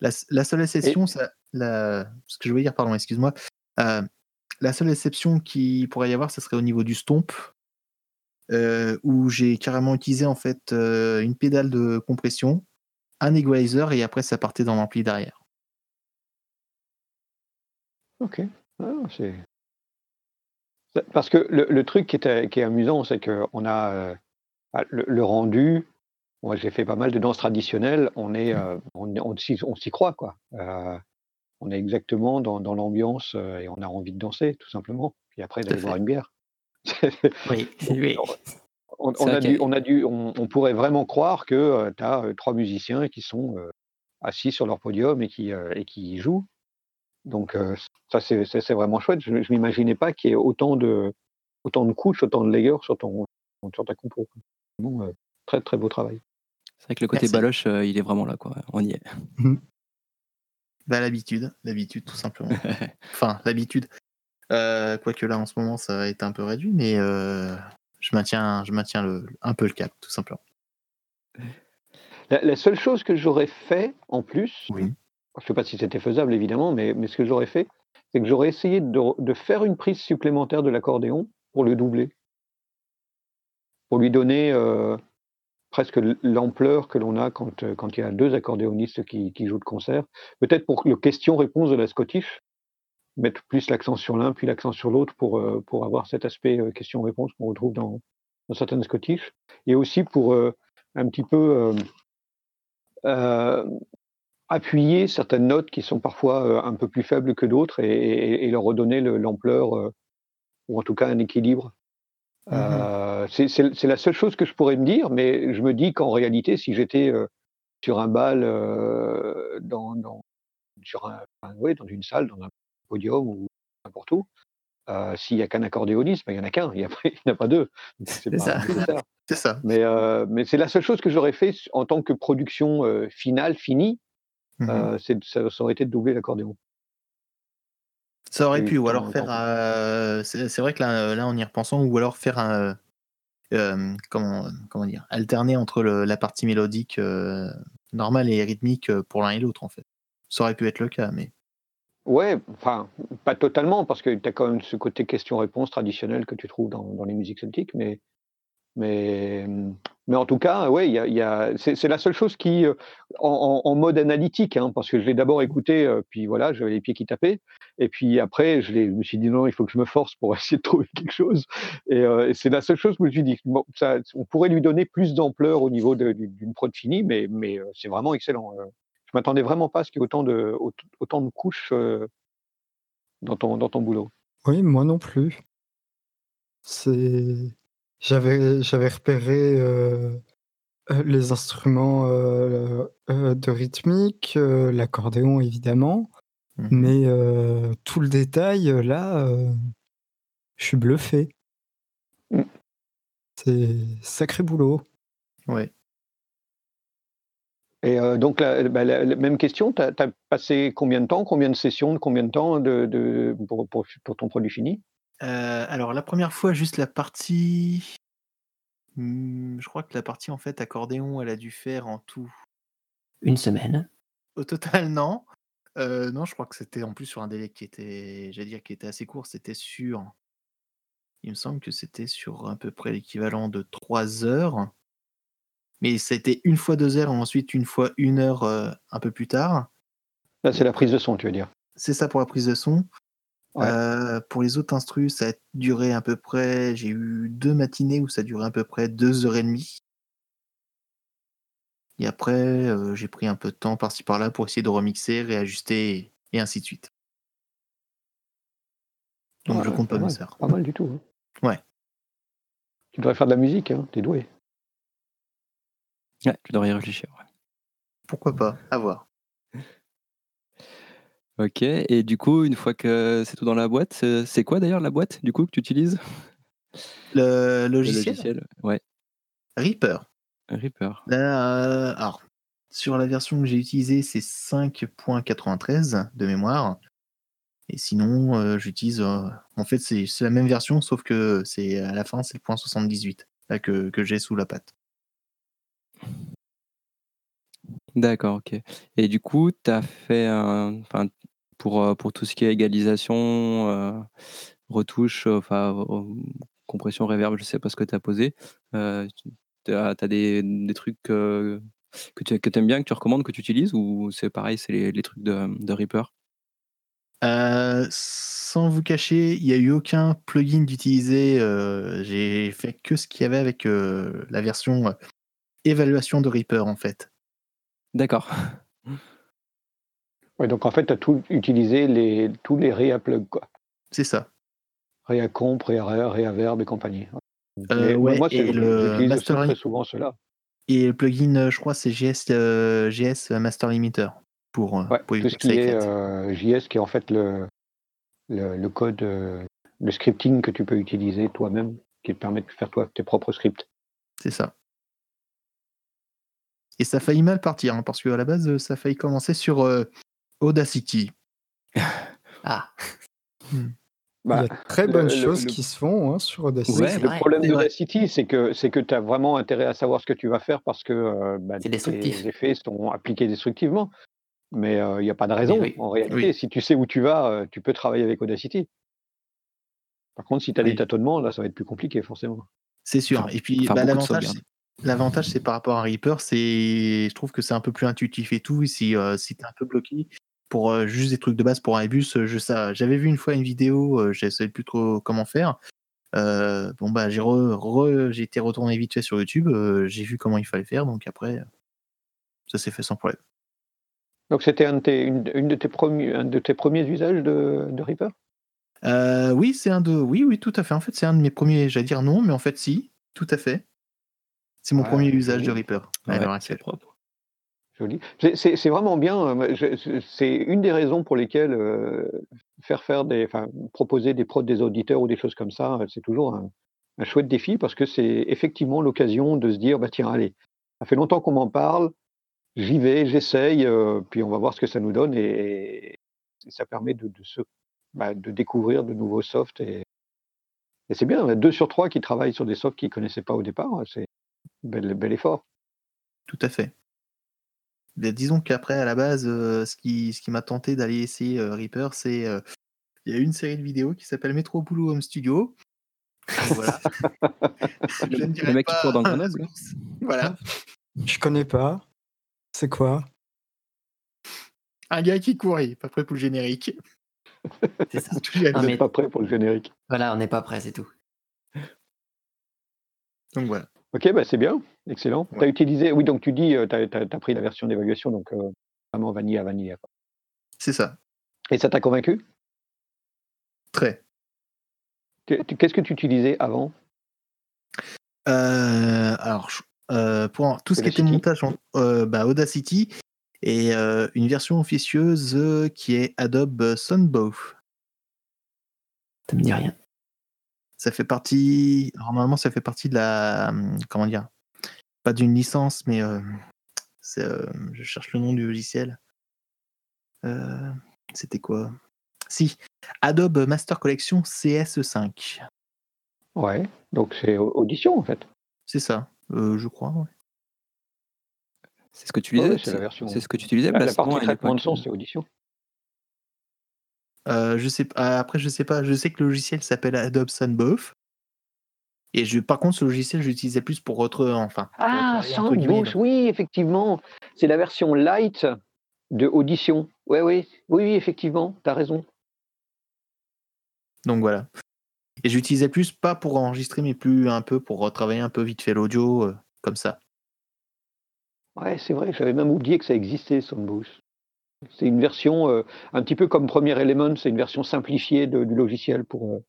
G: La, la seule exception, ça, la, ce que je veux dire, pardon, excuse-moi, euh, la seule exception qui pourrait y avoir, ce serait au niveau du stomp, où j'ai carrément utilisé en fait une pédale de compression, un equalizer, et après ça partait dans l'ampli derrière.
F: Ok. Ah, c'est... Parce que le, le truc qui est, euh, qui est amusant, c'est qu'on a euh, ah, le, le rendu. Moi, j'ai fait pas mal de danses traditionnelles. On est, euh, on, on s'y, on s'y croit, quoi. Euh, on est exactement dans, dans l'ambiance euh, et on a envie de danser, tout simplement. Puis après, d'aller boire une bière.
C: Oui,
F: on, a dû, on, a dû, on, on pourrait vraiment croire que tu as trois musiciens qui sont euh, assis sur leur podium et qui, euh, et qui jouent. Donc euh, ça, c'est vraiment chouette. Je ne m'imaginais pas qu'il y ait autant de, autant de couches, autant de layers sur, ton, sur ta compo. Euh, très très beau travail.
B: C'est vrai que le côté
G: Merci.
B: baloche, euh, il est vraiment là, quoi. On y est.
G: Bah, l'habitude, l'habitude tout simplement. enfin, l'habitude. Euh, Quoique là, en ce moment, ça va être un peu réduit, mais euh, je maintiens, je maintiens le, un peu le cap, tout simplement.
F: La, la seule chose que j'aurais fait en plus,
G: Oui.
F: Je ne sais pas si c'était faisable évidemment, mais, ce que j'aurais fait, c'est que j'aurais essayé de, faire une prise supplémentaire de l'accordéon pour le doubler, pour lui donner euh, presque l'ampleur que l'on a quand, euh, quand il y a deux accordéonistes qui, jouent de concert. Peut-être pour le question-réponse de la Scottish, mettre plus l'accent sur l'un puis l'accent sur l'autre pour, euh, avoir cet aspect question-réponse qu'on retrouve dans, dans certaines Scottish, et aussi pour un petit peu appuyer certaines notes qui sont parfois euh, un peu plus faibles que d'autres et, et- et leur redonner le- l'ampleur euh, ou en tout cas un équilibre. Euh, c'est- la seule chose que je pourrais me dire, mais je me dis qu'en réalité, si j'étais euh, sur un bal, euh, dans, dans, sur un, ouais, dans une salle, dans un podium ou n'importe où, s'il n'y a qu'un accordéoniste, ben, il n'y en a qu'un, il n'y en a pas deux. C'est
C: ça.
G: ça.
F: Mais, mais c'est la seule chose que j'aurais fait en tant que production finale, finie, Euh, c'est- ça, ça aurait été de doubler l'accordéon.
G: Ça aurait
F: Et
G: pu, ou alors faire. euh, c'est vrai que là, là, en y repensant, ou alors faire un. euh, comment, comment dire Alterner entre le- la partie mélodique normale et rythmique pour l'un et l'autre, en fait. Ça aurait pu être le cas, mais.
F: Ouais, enfin, pas totalement, parce que tu as quand même ce côté question-réponse traditionnel que tu trouves dans, dans les musiques celtiques, mais, Mais, mais en tout cas, ouais, y y a, c'est la seule chose qui, euh, en, mode analytique, hein, parce que je l'ai d'abord écouté, euh, puis voilà, j'avais les pieds qui tapaient, et puis après, je, je me suis dit non, il faut que je me force pour essayer de trouver quelque chose, et, euh, et c'est la seule chose où je me suis dit, on pourrait lui donner plus d'ampleur au niveau d'une prod finie, mais, mais c'est vraiment excellent. Je m'attendais vraiment pas à ce qu'il y ait autant de, aut- autant de couches dans ton, dans ton boulot.
E: Oui, moi non plus. C'est j'avais j'avais repéré euh, euh, les instruments euh, euh, de rythmique, euh, l'accordéon évidemment,
G: Mhm.
E: mais euh, tout le détail là, euh, je suis bluffé.
F: Mm.
E: C'est sacré boulot.
G: Ouais.
F: Et euh, donc, la, bah, la- la même question, tu as, passé combien de temps, combien de sessions, de combien de temps de, de- pour, pour, pour ton produit fini?
G: Euh, alors la première fois, juste la partie. Hmm, je crois que la partie en fait accordéon, elle a dû faire en tout.
C: Une semaine.
G: Au total, non. Euh, non, je crois que c'était en plus sur un délai qui était, j'allais dire, qui était assez court. C'était sur. Il me semble que c'était sur à peu près l'équivalent de 3 heures. Mais c'était une fois deux heures et ensuite une fois une heure euh, un peu plus tard.
F: Là, c'est la prise de son, tu veux dire
G: C'est ça pour la prise de son.
F: Ouais.
G: Euh, pour les autres instrus, ça a duré à peu près. J'ai eu deux matinées où ça durait à peu près deux heures et demie. Et après, euh, j'ai pris un peu de temps par-ci par-là pour essayer de remixer, réajuster et, et ainsi de suite. Donc
F: Ouais,
G: je compte pas
F: mal,
G: mes heures.
F: Pas mal du tout. hein.
G: Ouais.
F: Tu devrais faire de la musique, hein, t'es doué.
B: Ouais, tu devrais y réfléchir. ouais.
G: Pourquoi pas À voir.
B: Ok, et du coup, une fois que c'est tout dans la boîte, c'est quoi d'ailleurs la boîte du coup que tu utilises?
G: Le
B: Le
G: logiciel,
B: Ouais,
G: Reaper.
B: Reaper.
G: Là, euh, alors, sur la version que j'ai utilisée, c'est 5.93 de mémoire. Et sinon, euh, j'utilise. euh, en fait, c'est c'est la même version, sauf que c'est à la fin, c'est le point 78 là, que, que j'ai sous la patte.
B: D'accord, ok. Et du coup, tu as fait un, enfin, pour, pour tout ce qui est égalisation, euh, retouche, enfin, compression, reverb, je sais pas ce que tu as posé. Euh, tu as, des, des trucs que tu que aimes bien, que tu recommandes, que tu utilises, ou c'est pareil, c'est les, les trucs de, de Reaper?
G: Euh, sans vous cacher, il n'y a eu aucun plugin d'utiliser. euh, j'ai fait que ce qu'il y avait avec euh, la version évaluation de Reaper, en fait.
B: D'accord.
F: Ouais, donc en fait, tu as tout utilisé les, tous les réa plugs, quoi.
G: C'est ça.
F: Réa comp, réa, réa, réa verb et compagnie.
G: Euh,
F: Mais
G: ouais,
F: moi,
G: et le mastering-
F: très souvent cela.
G: Et le plugin, euh, je crois, c'est GS, euh, GS Master Limiter pour, euh,
F: Ouais,
G: pour
F: tout ce qui est euh, JS, qui est en fait le, le, le code, euh, le scripting que tu peux utiliser toi-même, qui te permet de faire toi tes propres scripts.
G: C'est ça. Et ça a failli mal partir, hein, parce qu'à la base, euh, ça a failli commencer sur euh, Audacity.
C: Ah,
F: Bah,
E: Il y a de très
F: le-
E: bonnes
F: le-
E: choses
F: le-
E: qui se font hein, sur Audacity.
B: Ouais,
F: Le
C: vrai.
F: problème
G: c'est
F: de
G: vrai.
F: la City, c'est que c'est que tu as vraiment intérêt à savoir ce que tu vas faire parce que euh, bah, effets sont appliqués destructivement. Mais il n'y a pas de raison.
C: oui.
F: En réalité,
G: Oui.
F: si tu sais où tu vas, euh, tu peux travailler avec Audacity. Par contre, si tu as
G: Oui.
F: des tâtonnements, là, ça va être plus compliquer, forcément.
G: C'est sûr.
B: Enfin,
G: Et puis, bah, l'avantage, l'avantage, c'est par rapport à Reaper, c'est, je trouve que c'est un peu plus intuitif et tout. Et si, euh, si t'es un peu bloqué pour euh, juste des trucs de base pour un bus, euh, je sais, j'avais vu une fois une vidéo, euh, je savais plus trop comment faire. Euh, bon bah j'ai re- re- j'ai été retourné vite fait sur YouTube, euh, j'ai vu comment il fallait faire, donc après ça s'est fait sans problème.
F: Donc, c'était un, de tes- une, une de tes premiers, un de tes premiers usages de, de Reaper?
G: Euh, oui, c'est un de. Oui, oui, tout à fait. En fait, c'est un de mes premiers. J'allais dire non, mais en fait, si, tout à fait. C'est mon
F: Ouais,
G: premier usage de. Reaper
B: Ouais, c'est propre.
F: C'est- vraiment bien. euh, C'est une des raisons pour lesquelles euh, faire faire des, enfin, proposer des prods des auditeurs ou des choses comme ça, euh, c'est toujours un, chouette défi parce que c'est effectivement l'occasion de se dire, bah tiens, allez, ça fait longtemps qu'on m'en parle, j'y vais, j'essaye, puis on va voir ce que ça nous donne et, ça permet de, se, bah, de découvrir de nouveaux softs et, c'est bien. Deux sur trois qui travaillent sur des softs qu'ils connaissaient pas au départ, c'est bel effort.
G: Tout à fait. Ben, disons qu'après, à la base, euh, ce qui, ce qui m'a tenté d'aller essayer euh, Reaper, c'est. euh, Il y a une série de vidéos qui s'appelle Metro Boulot Home Studio, voilà. Je ne dirai
B: Le mec qui court dans Grenoble.
G: source. Voilà.
E: Je connais pas. C'est quoi?
G: Un gars qui court, il est pas prêt pour le générique.
C: C'est ça. Mais-
F: n'êtes pas prêt pour le générique.
C: Voilà, on n'est pas prêt, c'est tout.
G: Donc voilà.
F: Ok, bah c'est bien, excellent.
G: Ouais.
F: Tu as utilisé, oui, donc tu dis, tu as, pris la version d'évaluation, donc euh, vraiment vanilla, vanilla. quoi.
G: C'est ça.
F: Et ça t'a convaincu?
G: Très.
F: Qu'est-ce que tu utilisais avant?
G: Euh, alors, euh, pour tout ce qui était
F: Audacity.
G: montage en euh, bah, Audacity et euh, une version officieuse euh, qui est Adobe Sunbow.
C: Ça me dit rien.
G: Ça fait partie. alors, Normalement, ça fait partie de la. hum, Comment dire Pas d'une licence, mais. euh, c'est, euh, je cherche le nom du logiciel. Euh, C'était quoi? Si. Adobe Master Collection CS5.
F: Ouais, donc c'est au- audition en fait.
G: C'est ça, euh, je crois. ouais.
B: C'est ce que tu utilisais
F: ouais, c'est la version.
B: C'est ce que tu utilisais
F: La, la partie traitement de son, c'est audition.
G: Euh, je sais pas. Après, je sais pas. Je sais que le logiciel s'appelle Adobe Sunbow. Et je, par contre, ce logiciel, je l'utilisais plus pour retrouver. Enfin.
F: Ah, Soundboost, oui, effectivement. C'est la version light de audition. Ouais, oui, oui, oui, effectivement, tu as raison.
G: Donc voilà. Et j'utilisais plus pas pour enregistrer, mais plus un peu pour retravailler un peu vite fait l'audio, euh, comme ça.
F: Ouais, c'est vrai, j'avais même oublié que ça existait, Soundboost. C'est une version, euh, un petit peu comme Premier Element, c'est une version simplifiée de- du logiciel pour, euh,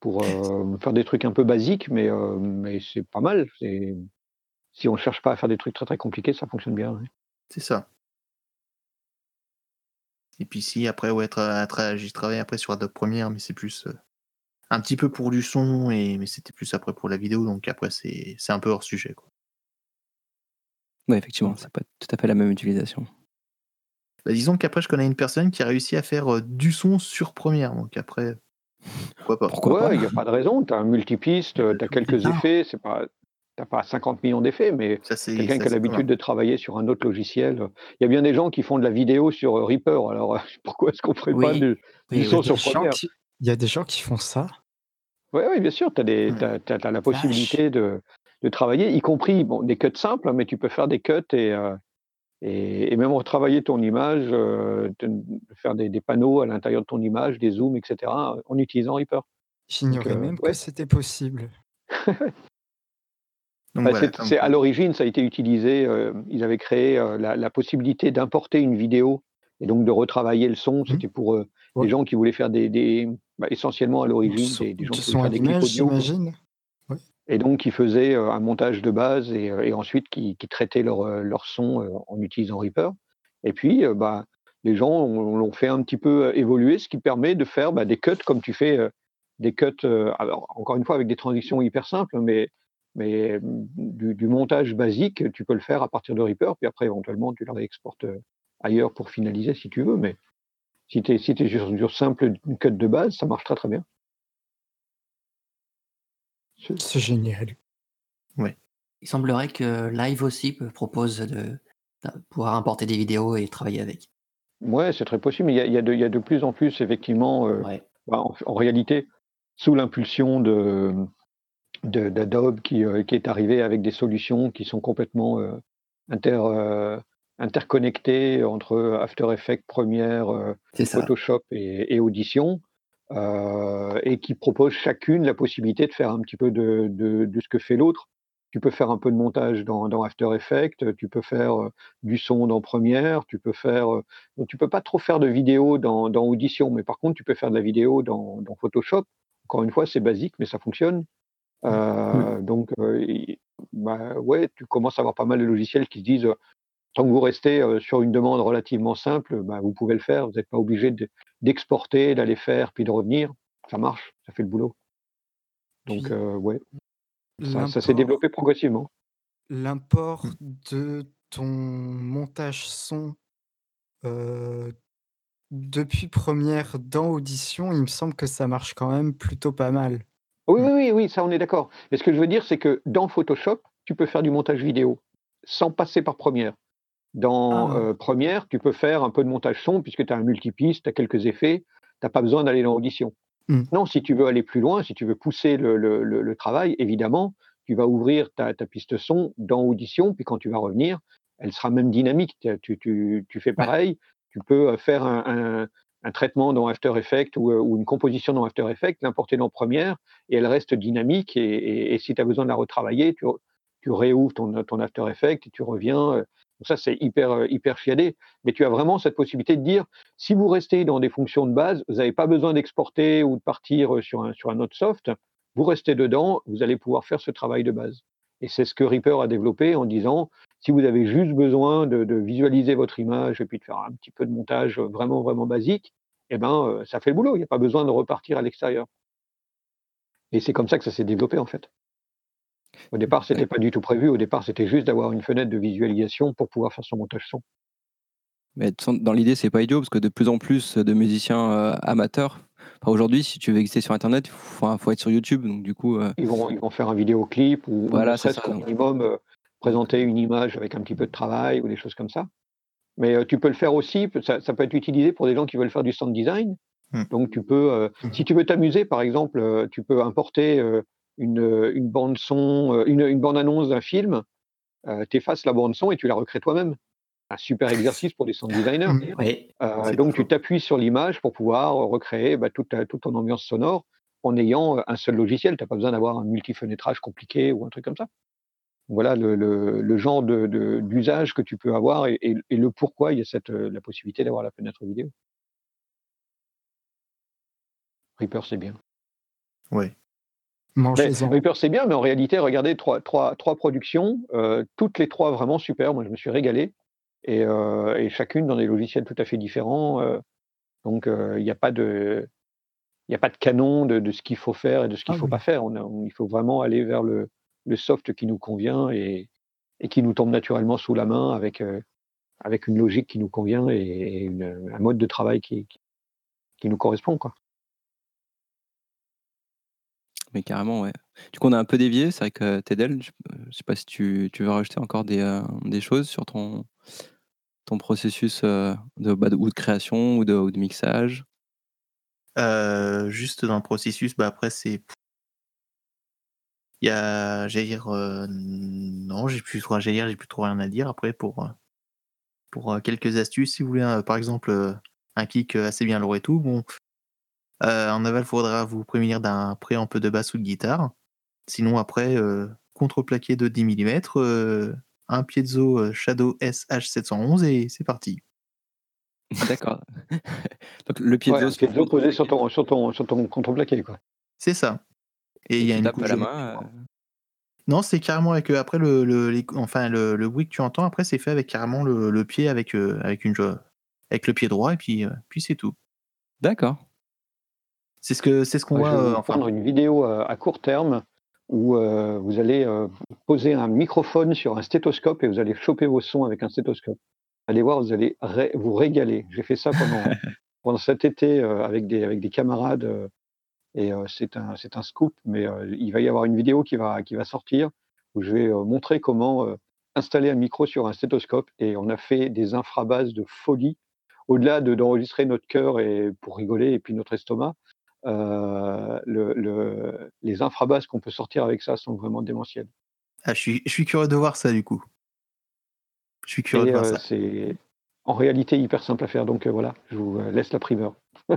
F: pour euh, faire des trucs un peu basiques, mais, euh, mais c'est pas mal. Si on ne cherche pas à faire des trucs très très compliqués, ça fonctionne bien. ouais.
G: C'est ça. Et puis si, après, ouais, tra- tra- j'ai travaillé après sur Adobe Premiere, mais c'est plus euh, un petit peu pour du son, et, mais c'était plus après pour la vidéo, donc après, c'est c'est un peu hors sujet. Quoi.
B: Oui, effectivement, c'est pas tout à fait la même utilisation.
G: Bah, disons qu'après, je connais une personne qui a réussi à faire euh, du son sur Premiere, donc après, pourquoi pas?
B: Pourquoi
F: Ouais, il n'y a pas de raison. Tu as un multipiste, tu as quelques
G: Ah.
F: effets. C'est pas, t'as pas 50 millions d'effets, mais quelqu'un qui a l'habitude de travailler sur un autre logiciel. Il y a bien des gens qui font de la vidéo sur euh, Reaper. Alors pourquoi est-ce qu'on ferait pas du,
C: Oui,
F: du
C: oui,
F: son sur Premiere
E: qui- il y a des gens qui font ça.
F: Oui, oui, bien sûr, tu as, la possibilité de, de travailler, y compris bon, des cuts simples, hein, mais tu peux faire des cuts et, euh, et, et même retravailler ton image, euh, te- faire des, des panneaux à l'intérieur de ton image, des zooms, etc., en utilisant Reaper.
E: J'ignorais
F: euh,
E: même
F: ouais.
E: que c'était possible.
G: Donc
F: Bah,
G: voilà,
F: c'est-
G: quoi.
F: à l'origine, ça a été utilisé. euh, ils avaient créé euh, la, la possibilité d'importer une vidéo et donc de retravailler le son. C'était pour euh,
E: Ouais.
F: des gens qui voulaient faire des, des- bah, essentiellement à l'origine des, des gens qui voulaient
E: à
F: faire des clips audio.
E: j'imagine.
F: Et donc, qui faisaient euh, un montage de base et, euh, ensuite qui, traitaient leur, euh, leur son en utilisant Reaper. Et puis, bah, les gens ont- l'ont fait un petit peu évoluer, ce qui permet de faire bah, des cuts comme tu fais, des cuts, alors, encore une fois, avec des transitions hyper simples, mais, mais mm, du, montage basique, tu peux le faire à partir de Reaper, puis après, éventuellement, tu le réexportes ailleurs pour finaliser si tu veux. Mais si tu es, si t'es sur, sur simple une cut de base, ça marche très très bien. C'est-
E: génial.
C: Il semblerait que Live aussi peut- propose de, de pouvoir importer des vidéos et travailler avec.
F: Ouais, c'est très possible, il y a, il y a de, il y a de plus en plus, effectivement, euh,
C: Ouais.
F: bah, en, en réalité, sous l'impulsion de d'Adobe qui, euh, qui est arrivé avec des solutions qui sont complètement euh, inter, euh, interconnectées entre After Effects, Premiere, euh. Photoshop et, et Audition, euh, et qui proposent chacune la possibilité de faire un petit peu de, de, de ce que fait l'autre. Tu peux faire un peu de montage dans, dans After Effects, tu peux faire euh, du son dans Premiere, tu peux faire. euh, donc tu peux pas trop faire de vidéo dans, dans Audition, mais par contre tu peux faire de la vidéo dans, dans Photoshop. Encore une fois, c'est basique, mais ça fonctionne. Euh, Donc, euh, bah, ouais, tu commences à avoir pas mal de logiciels qui se disent euh, tant que vous restez euh, sur une demande relativement simple, bah, vous pouvez le faire. Vous n'êtes pas obligé de- d'exporter, d'aller faire, puis de revenir. Ça marche, ça fait le boulot. Donc, euh, ouais, ça, ça s'est développé progressivement.
E: L'import de ton montage son euh, depuis Première dans Audition, il me semble que ça marche quand même plutôt pas mal.
F: Oui, oui, oui, oui, ça on est d'accord. Mais ce que je veux dire, c'est que dans Photoshop, tu peux faire du montage vidéo sans passer par Premiere. Dans
E: Ah.
F: euh, Premiere, tu peux faire un peu de montage son puisque tu as un multipiste, tu as quelques effets, tu n'as pas besoin d'aller dans Audition.
E: Mmh.
F: Non, si tu veux aller plus loin, si tu veux pousser le, le- le- le travail, évidemment, tu vas ouvrir ta, ta piste son dans Audition, puis quand tu vas revenir, elle sera même dynamique. Tu, tu- tu- tu fais pareil, tu peux euh, faire un, un- un traitement dans After Effects ou, euh, ou une composition dans After Effects, l'importer dans Premiere, et elle reste dynamique. Et, et- et si tu as besoin de la retravailler, tu, tu réouvres ton, ton After Effects et tu reviens. Euh, Donc ça, c'est hyper, euh, hyper. Mais tu as vraiment cette possibilité de dire, si vous restez dans des fonctions de base, vous n'avez pas besoin d'exporter ou de partir euh, sur un, sur autre soft. Vous restez dedans, vous allez pouvoir faire ce travail de base. Et c'est ce que Reaper a développé en disant, si vous avez juste besoin de, visualiser votre image et puis de faire un petit peu de montage vraiment, vraiment basique, eh ben, euh, ça fait le boulot. Il n'y a pas besoin de repartir à l'extérieur. Et c'est comme ça que ça s'est développé, en fait. Au départ, c'était pas du tout prévu. Au départ, c'était juste d'avoir une fenêtre de visualisation pour pouvoir faire son montage son.
B: Mais dans l'idée, c'est pas idiot parce que de plus en plus de musiciens euh, amateurs. Enfin, Aujourd'hui, si tu veux exister sur Internet, il faut, être sur YouTube. Donc, du coup, euh,
F: Ils vont, ils vont faire un vidéoclip ou, ou
B: Voilà, ça, donc.
F: minimum euh, présenter une image avec un petit peu de travail ou des choses comme ça. Mais euh, tu peux le faire aussi, ça, ça peut être utilisé pour des gens qui veulent faire du sound design.
G: Hmm.
F: Donc tu peux, euh, si tu veux t'amuser, par exemple, euh, tu peux importer euh, une, euh, une bande son, euh, une, une bande annonce d'un film, euh, t'effaces la bande son et tu la recrées toi-même. Un super exercice pour les sound designers.
C: Oui,
F: Euh,
G: C'est
F: donc tu t'appuies sur l'image pour pouvoir recréer bah, toute, ta- toute ton ambiance sonore en ayant un seul logiciel. Tu n'as pas besoin d'avoir un multifenêtrage compliqué ou un truc comme ça. Voilà le, le- le genre de- de- d'usage que tu peux avoir et, et- et le pourquoi il y a cette, la possibilité d'avoir la fenêtre vidéo. Reaper, c'est bien.
G: Ouais.
F: Reaper, c'est bien, mais en réalité, regardez trois, trois, trois productions, euh, toutes les trois vraiment super. Moi, je me suis régalé. Et, euh, et chacune dans des logiciels tout à fait différents. euh, donc, il n'y a pas de. Il n'y a pas de canon de, de ce qu'il faut faire et de ce qu'il ne
E: Ah
F: faut
E: oui.
F: pas faire. On a- on- il faut vraiment aller vers le, le soft qui nous convient et, et qui nous tombe naturellement sous la main avec, avec une logique qui nous convient et, et une- un mode de travail qui, qui, qui nous correspond. Quoi.
B: Mais carrément, ouais. Du coup, on a un peu dévié. C'est vrai que Tedel, je, euh, je sais pas si tu, tu veux rajouter encore des, euh, des choses sur ton, ton processus euh, de, bah, de- ou de création ou de, ou de mixage?
G: Euh, juste dans le processus, bah après c'est. Il y a, j'allais dire, euh, non, j'ai plus, dire, j'ai plus trop rien à dire après pour euh, pour euh, quelques astuces, si vous voulez, euh, par exemple euh, un kick euh, assez bien lourd et tout. Bon, euh, en aval, il faudra vous prémunir d'un préamp peu de basse ou de guitare. Sinon après, euh, contreplaqué de 10 mm, euh, un piezo euh, Shadow SH711 et c'est parti.
B: D'accord. Donc, le pied
F: Ouais, piezo posé sur ton, sur ton, sur ton contreplaqué. Quoi.
G: C'est ça. Et il y a une
B: tape à
G: couche
B: la main. euh,
G: Non, c'est carrément avec après le, le les- enfin le, le bruit que tu entends après c'est fait avec carrément le, le pied avec euh, avec une avec le pied droit et puis euh, puis c'est tout.
B: D'accord.
G: C'est ce que c'est ce qu'on voit
F: je vais
G: euh, enfin,
F: prendre une vidéo euh, à court terme où euh, vous allez euh, poser un microphone sur un stéthoscope et vous allez choper vos sons avec un stéthoscope. Allez voir, vous allez ré- vous régaler. J'ai fait ça pendant, pendant cet été euh, avec, des, avec des camarades euh, et euh, c'est un, un scoop, mais euh, il va y avoir une vidéo qui va, qui va sortir où je vais euh, montrer comment euh, installer un micro sur un stéthoscope et on a fait des infrabasses de folie au-delà de d'enregistrer notre cœur et pour rigoler et puis notre estomac euh, le, le- les infrabasses qu'on peut sortir avec ça sont vraiment démentielles.
G: ah, je suis je suis curieux de voir ça du coup. Je suis curieux
F: Et
G: de voir
F: euh,
G: ça.
F: c'est en réalité hyper simple à faire. Donc euh, voilà, je vous euh, laisse la primeur.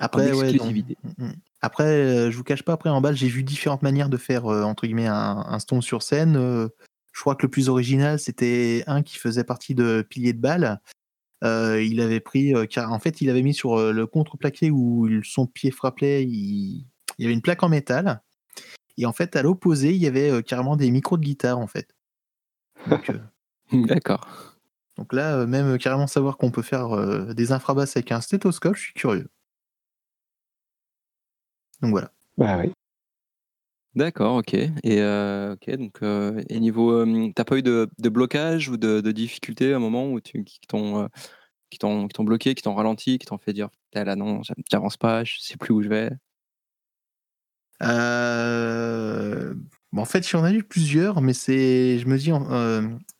G: Après ouais, donc-. Mm, mm. Après euh, je vous cache pas après en balle j'ai vu différentes manières de faire euh, entre guillemets un, un stomp sur scène. euh, je crois que le plus original c'était un qui faisait partie de Pilier de balle. Euh, il avait pris, euh, car en fait, il avait mis sur euh, le contreplaqué où il- son pied frappait, il... il y avait une plaque en métal. Et en fait, à l'opposé, il y avait euh, carrément des micros de guitare, en fait. Donc, euh,
B: D'accord.
G: donc là, euh, même carrément savoir qu'on peut faire euh, des infrabasses avec un stéthoscope, je suis curieux. Donc voilà.
F: Bah oui.
B: D'accord, ok. Et euh, ok, euh, et niveau, euh, t'as pas eu de, blocage ou de, difficulté à un moment où tu qui t'ont euh, qui t'ont qui bloqué, qui t'ont ralenti, qui t'ont fait dire là non, j'a- j'avance pas, je sais plus où je vais.
G: En fait, j'en ai eu plusieurs, mais c'est, je me dis,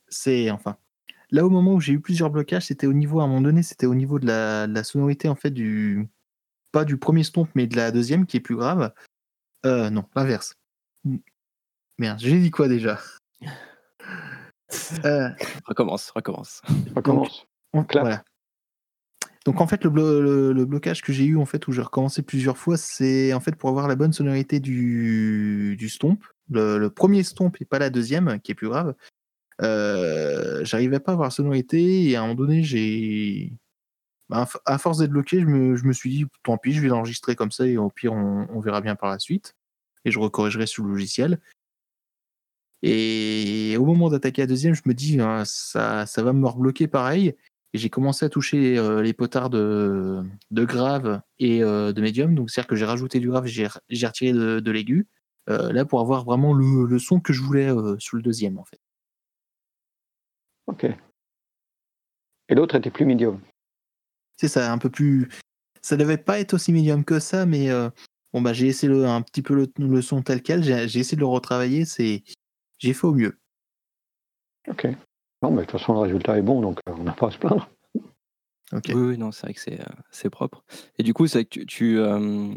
G: c'est, enfin, là au moment où j'ai eu plusieurs blocages, c'était au niveau, à un moment donné, c'était au niveau de la, sonorité en fait du, pas du premier stomp, mais de la deuxième qui est plus grave. Non, l'inverse. Merde, j'ai dit quoi déjà? Euh,
B: Recommence, recommence.
F: Recommence.
G: on- voilà. Donc en fait, le, blo- le- le blocage que j'ai eu, en fait, où j'ai recommencé plusieurs fois, c'est en fait pour avoir la bonne sonorité du, du stomp. Le, le premier stomp et pas la deuxième, qui est plus grave. Euh, J'arrivais pas à avoir la sonorité et à un moment donné, j'ai. bah, à force d'être bloqué, je me, je me suis dit, tant pis, je vais l'enregistrer comme ça et au pire, on, on verra bien par la suite. Et je recorrigerai sur le logiciel. Et au moment d'attaquer la deuxième, je me dis, hein, ça, ça va me rebloquer pareil. Et j'ai commencé à toucher euh, les potards de, de grave et euh, de médium. Donc, c'est-à-dire que j'ai rajouté du grave, j'ai retiré de, de l'aigu. euh, là, pour avoir vraiment le, le son que je voulais sur le deuxième, en fait.
F: Ok. Et l'autre était plus médium.
G: C'est ça, un peu plus. Ça devait pas être aussi médium que ça, mais bon, bah, j'ai essayé le, un petit peu le, le son tel quel. J'ai j'ai essayé de le retravailler. C'est, j'ai fait au mieux.
F: Ok. Non, mais de toute façon, le résultat est bon, donc euh, on n'a pas à se plaindre.
G: Ok.
B: Oui, oui, non, c'est vrai que c'est euh, c'est propre. Et du coup, c'est vrai que tu, tu, euh,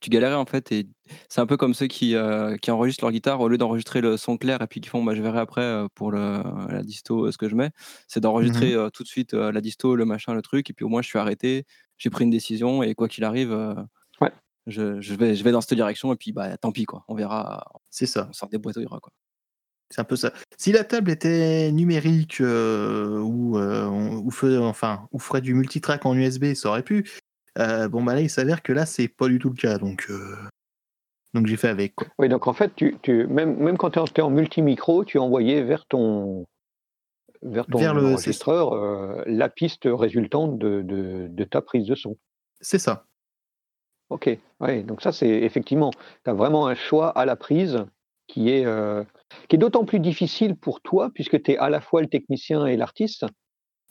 B: tu galérais en fait, et c'est un peu comme ceux qui, euh, qui enregistrent leur guitare au lieu d'enregistrer le son clair et puis qui font, bah, je verrai après euh, pour le, la disto euh, ce que je mets, c'est d'enregistrer euh, tout de suite euh, la disto, le machin, le truc, et puis au moins je suis arrêté, j'ai pris une décision et quoi qu'il arrive, euh. Je, je vais, je vais dans cette direction et puis bah tant pis quoi, on verra,
G: C'est ça.
B: on sort des boîtes quoi.
G: C'est un peu ça. Si la table était numérique euh, ou, euh, ou, fe- enfin, ou ferait du multitrack en USB, ça aurait pu. Euh, bon, bah là, il s'avère que là, c'est pas du tout le cas. Donc, euh, donc j'ai fait avec. Quoi.
F: Oui, donc en fait, tu, tu, même, même quand tu es en multimicro, tu envoyais vers ton, vers ton
G: Vers le-
F: enregistreur euh, la piste résultante de, de, de ta prise de son.
G: C'est ça.
F: Ok, ouais, donc ça c'est effectivement, tu as vraiment un choix à la prise qui est, euh, qui est d'autant plus difficile pour toi puisque tu es à la fois le technicien et l'artiste.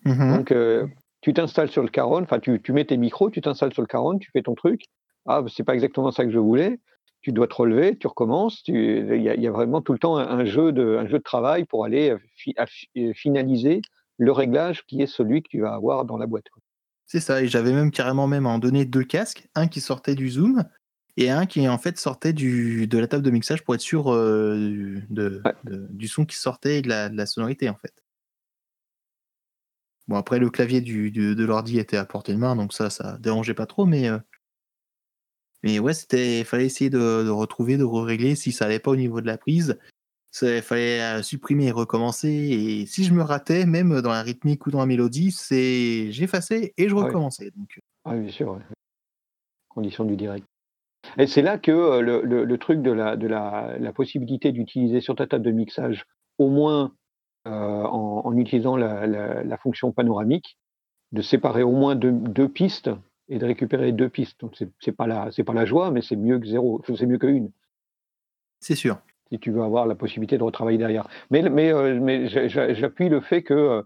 G: Mhm.
F: Donc euh, tu t'installes sur le caron, enfin tu, tu mets tes micros, tu t'installes sur le caron, tu fais ton truc. Ah, c'est pas exactement ça que je voulais. Tu dois te relever, tu recommences. tu- Il y, a- il y a vraiment tout le temps un, un jeu de, un jeu de travail pour aller euh, fi- finaliser le réglage qui est celui que tu vas avoir dans la boîte. quoi.
G: C'est ça. Et j'avais même carrément même en donné deux casques, un qui sortait du Zoom et un qui en fait sortait du, de la table de mixage pour être sûr euh, du- de,
F: Ouais.
G: de- du son qui sortait et de la, de la sonorité en fait. Bon après le clavier du, du- de l'ordi était à portée de main donc ça ça dérangeait pas trop mais euh, mais ouais c'était fallait essayer de, de retrouver de régler si ça allait pas au niveau de la prise il fallait euh, supprimer et recommencer et si je me ratais même dans la rythmique ou dans la mélodie c'est j'effaçais et je
F: Ah oui.
G: recommençais donc
F: Ah, bien sûr, ouais. condition du direct. Et c'est là que euh, le, le- le truc de la, de la, la possibilité d'utiliser sur ta table de mixage, au moins euh, en, en utilisant la, fonction panoramique, de séparer au moins deux, deux pistes et de récupérer deux pistes. Donc c'est pas la c'est pas la joie, mais c'est mieux que zéro, c'est mieux que une.
G: c'est sûr
F: Si tu veux avoir la possibilité de retravailler derrière. Mais mais euh, mais j'a- j'a- j'appuie le fait que euh,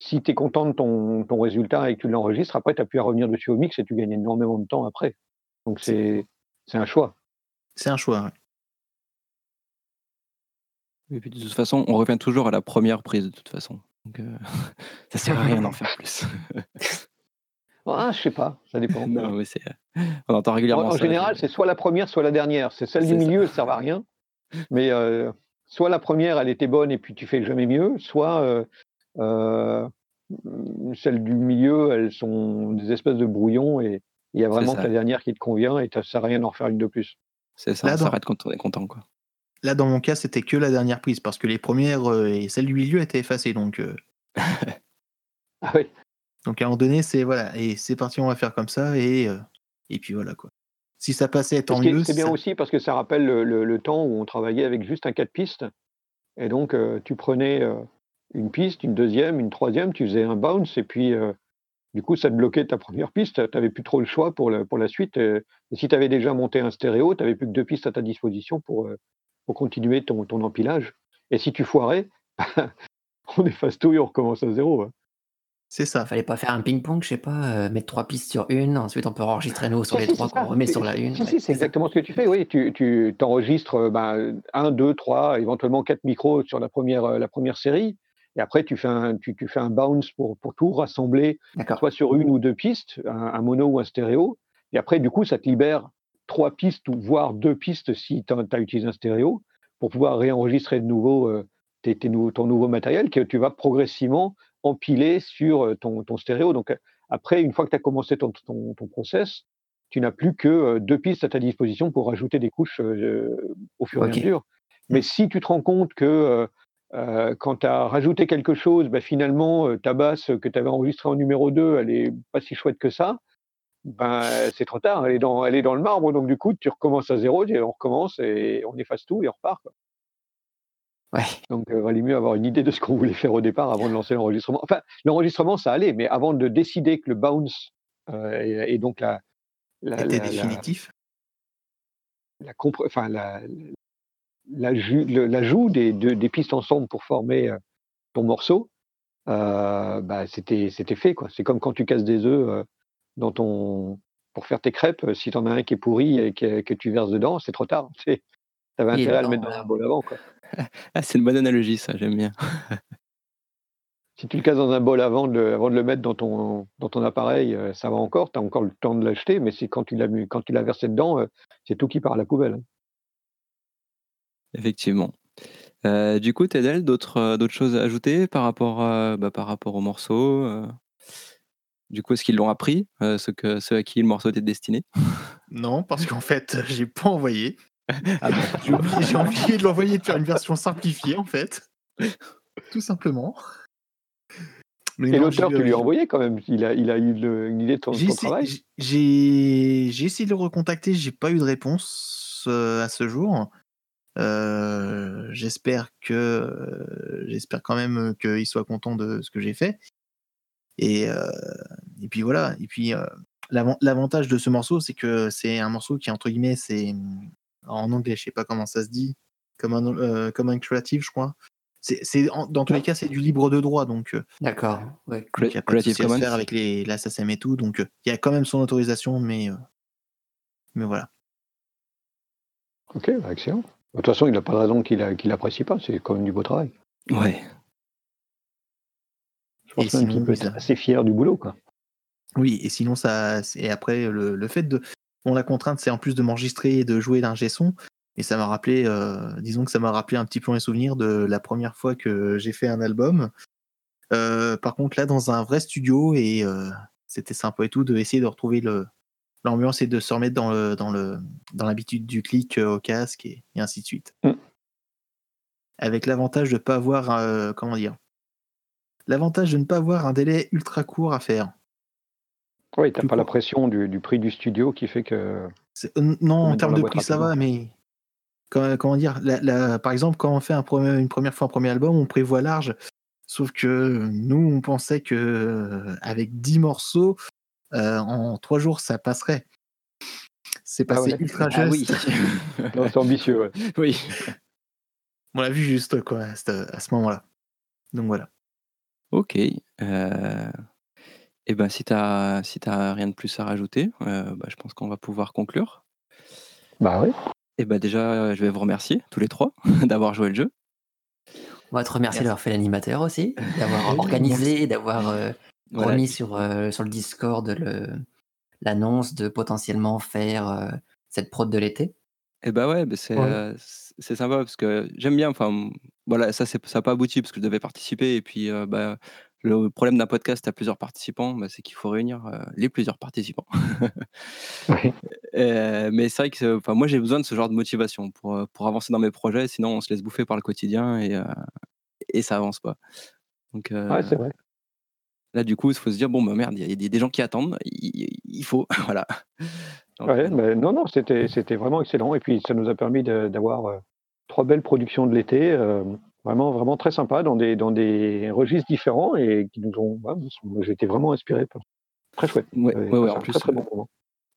F: si tu es content de ton, ton résultat et que tu l'enregistres, après tu as pu à revenir dessus au mix et tu gagnes énormément de temps après. Donc c'est c'est un choix.
G: c'est un choix ouais.
B: Et puis de toute façon, on revient toujours à la première prise de toute façon. Donc, euh, ça sert à rien d'en faire plus.
F: Ah, je sais pas, ça dépend.
B: non, mais c'est, euh, on entend
F: En,
B: régulièrement
F: en
B: ça.
F: général, c'est soit la première, soit la dernière. C'est celle du
B: ça.
F: milieu, elle ne sert à rien. Mais euh, soit la première, elle était bonne et puis tu fais jamais mieux, soit euh, euh, celles du milieu, elles sont des espèces de brouillons et il y a vraiment que la dernière qui te convient et ça sert à rien d'en faire une de plus.
B: C'est ça,
G: Là,
B: on s'arrête quand on est content. Quoi.
G: Là, dans mon cas, c'était que la dernière prise parce que les premières euh, et celle du milieu étaient effacées. Donc, euh,
F: Ah oui.
G: donc à un moment donné, c'est voilà, et c'est parti, on va faire comme ça et euh, et puis voilà quoi. Si ça passait, tant mieux.
F: C'est bien
G: ça-
F: aussi parce que ça rappelle le, le- le temps où on travaillait avec juste un 4 pistes. Et donc, euh, tu prenais euh, une piste, une deuxième, une troisième, tu faisais un bounce, et puis euh, du coup, ça te bloquait ta première piste. Tu n'avais plus trop le choix pour, le- pour la suite. Et, et si tu avais déjà monté un stéréo, tu n'avais plus que deux pistes à ta disposition pour, pour continuer ton, ton empilage. Et si tu foirais, on efface tout et on recommence à zéro. hein.
G: C'est ça.
C: Fallait pas faire un ping-pong, je sais pas, euh, mettre trois pistes sur une, ensuite on peut enregistrer nous sur les
F: si,
C: trois qu'on remet sur la une.
F: Si,
C: ouais,
F: si, c'est exactement ce que tu fais, oui. Tu, tu t'enregistres euh, ben, un, deux, trois, éventuellement quatre micros sur la première, euh, la première série. Et après, tu fais un, tu, tu fais un bounce pour, pour tout rassembler,
C: D'accord.
F: soit sur une ou deux pistes, un, un mono ou un stéréo. Et après, du coup, ça te libère trois pistes ou voire deux pistes si tu as utilisé un stéréo pour pouvoir réenregistrer de nouveau euh, tes, tes nouveaux- ton nouveau matériel que tu vas progressivement empiler sur euh, ton, ton stéréo. Donc après, une fois que tu as commencé ton, ton, ton process, tu n'as plus que euh, deux pistes à ta disposition pour rajouter des couches euh, au fur et à mesure. Mais si tu te rends compte que euh, quand tu as rajouté quelque chose, bah, finalement, ta basse que tu avais enregistrée en numéro 2, elle est pas si chouette que ça, ben, c'est trop tard, elle est, dans, elle est dans le marbre, donc du coup, tu recommences à zéro, on recommence et on efface tout et on repart. quoi.
C: Ouais.
F: Donc, il valait mieux avoir une idée de ce qu'on voulait faire au départ avant de lancer l'enregistrement. Enfin, l'enregistrement, ça allait, mais avant de décider que le bounce euh, et, et donc la, la,
G: Était
F: la- la-
G: définitif?
F: la compr- enfin, la, la l'ajout des, de- des pistes ensemble pour former euh, ton morceau, euh, bah, c'était c'était fait. quoi. C'est comme quand tu casses des œufs euh, dans ton, pour faire tes crêpes. euh, Si tu en as un qui est pourri et que, que tu verses dedans, c'est trop tard. intérêt à le mettre dans un bol avant. Quoi.
B: Ah, c'est une bonne analogie, ça, j'aime bien.
F: Si tu le casses dans un bol avant de, le- avant de le mettre dans ton, dans ton appareil, euh, ça va encore. Tu as encore le temps de l'acheter, mais c'est quand tu l'as mis- quand tu l'as versé dedans, euh, c'est tout qui part à la poubelle. hein.
B: Effectivement. Euh, du coup, Tedel, d'autres euh, d'autres choses à ajouter par rapport, euh, bah, par rapport au morceau euh, Du coup, est-ce qu'ils l'ont appris, euh, ceux, que, ceux à qui le morceau était destiné?
G: Non, parce qu'en fait, j'ai pas envoyé.
B: Ah bon
G: J'ai oublié, j'ai oublié de l'envoyer de faire une version simplifiée, en fait. Tout simplement. Mais
F: Et
G: non,
F: l'auteur,
G: j'ai-
F: tu lui as envoyé quand même. Il a, il a eu le- une idée de ton,
G: J'ai
F: ton
G: essayé,
F: travail.
G: j'ai- essayé de le recontacter, j'ai pas eu de réponse euh, à ce jour. Euh, j'espère que euh, j'espère quand même qu'il soit content de ce que j'ai fait. Et, euh, et puis voilà. Et puis euh, l'avan- l'avantage de ce morceau, c'est que c'est un morceau qui entre guillemets, c'est en anglais, je sais pas comment ça se dit, comme un euh, comme un creative, je crois. C'est c'est- en- dans tous les cas, c'est du libre de droit, donc. euh,
C: D'accord. Ouais.
G: Donc, il y a pas de
B: Creative Commons
G: faire avec les, la SACEM et tout. Donc, euh, il y a quand même son autorisation, mais, euh, mais voilà.
F: Ok, bah, excellent. De toute façon, il n'a pas de raison qu'il a- qu'il apprécie pas. C'est quand même du beau travail.
B: Ouais.
F: Je pense
G: Et
F: même qu'il peut
G: ça-
F: être assez fier du boulot. Quoi.
G: Oui, et sinon, ça. Et après, le, le fait de. Bon, la contrainte, c'est en plus de m'enregistrer et de jouer l'ingé son. Et ça m'a rappelé, euh, disons que ça m'a rappelé un petit peu mes souvenirs de la première fois que j'ai fait un album. Euh, par contre, là, dans un vrai studio, et euh, c'était sympa et tout, de essayer de retrouver le l'ambiance et de se remettre dans le dans le dans l'habitude du clic au casque et, et ainsi de suite.
F: Mm.
G: Avec l'avantage de pas avoir comment dire? L'avantage de ne pas avoir un délai ultra court à faire.
F: Oui, t'as pas la pression du, du prix du studio qui fait que.
G: Euh, non, en termes de prix, ça va, mais comment, comment dire la- la- Par exemple, quand on fait un premier- une première fois un premier album, on prévoit large. Sauf que nous, on pensait que euh, avec 10 morceaux, euh, en 3 jours, ça passerait. C'est
F: Ah
G: passé
F: ouais.
G: ultra
B: Ah
G: juste.
B: oui.
F: Non, c'est ambitieux. ouais.
B: oui.
G: On l'a vu juste quoi, à ce, à ce moment-là. Donc voilà.
B: Ok. Euh... Et ben, si tu n'as si t'as rien de plus à rajouter, euh, bah, je pense qu'on va pouvoir conclure.
F: Bah oui.
B: Et ben déjà, euh, je vais vous remercier tous les trois d'avoir joué le jeu.
C: On va te remercier
G: Merci.
C: d'avoir fait l'animateur aussi, d'avoir organisé, d'avoir euh,
B: Voilà.
C: remis sur, euh, sur le Discord le- l'annonce de potentiellement faire euh, cette prod de l'été.
B: Et bah ouais, bah c'est
E: Ouais.
B: euh, sympa parce que j'aime bien. Enfin, voilà, ça c'est ça n'a pas abouti parce que je devais participer et puis euh, bah, le problème d'un podcast à plusieurs participants, bah, c'est qu'il faut réunir euh, les plusieurs participants.
F: Oui.
B: Euh, mais c'est vrai que moi j'ai besoin de ce genre de motivation pour, euh, pour avancer dans mes projets, sinon on se laisse bouffer par le quotidien et, euh, et ça avance pas. Donc
F: Ouais, c'est vrai.
B: là du coup il faut se dire bon bah merde, il y a des, gens qui attendent, il, faut voilà. Donc,
F: Ouais, mais non, non, c'était c'était vraiment excellent. Et puis, ça nous a permis d'avoir trois belles productions de l'été, vraiment, vraiment très sympas, dans des, dans des registres différents et qui nous ont. ouais, J'ai été vraiment inspiré. par- Très chouette.
B: ouais, ouais, en plus
F: très, très bon moment.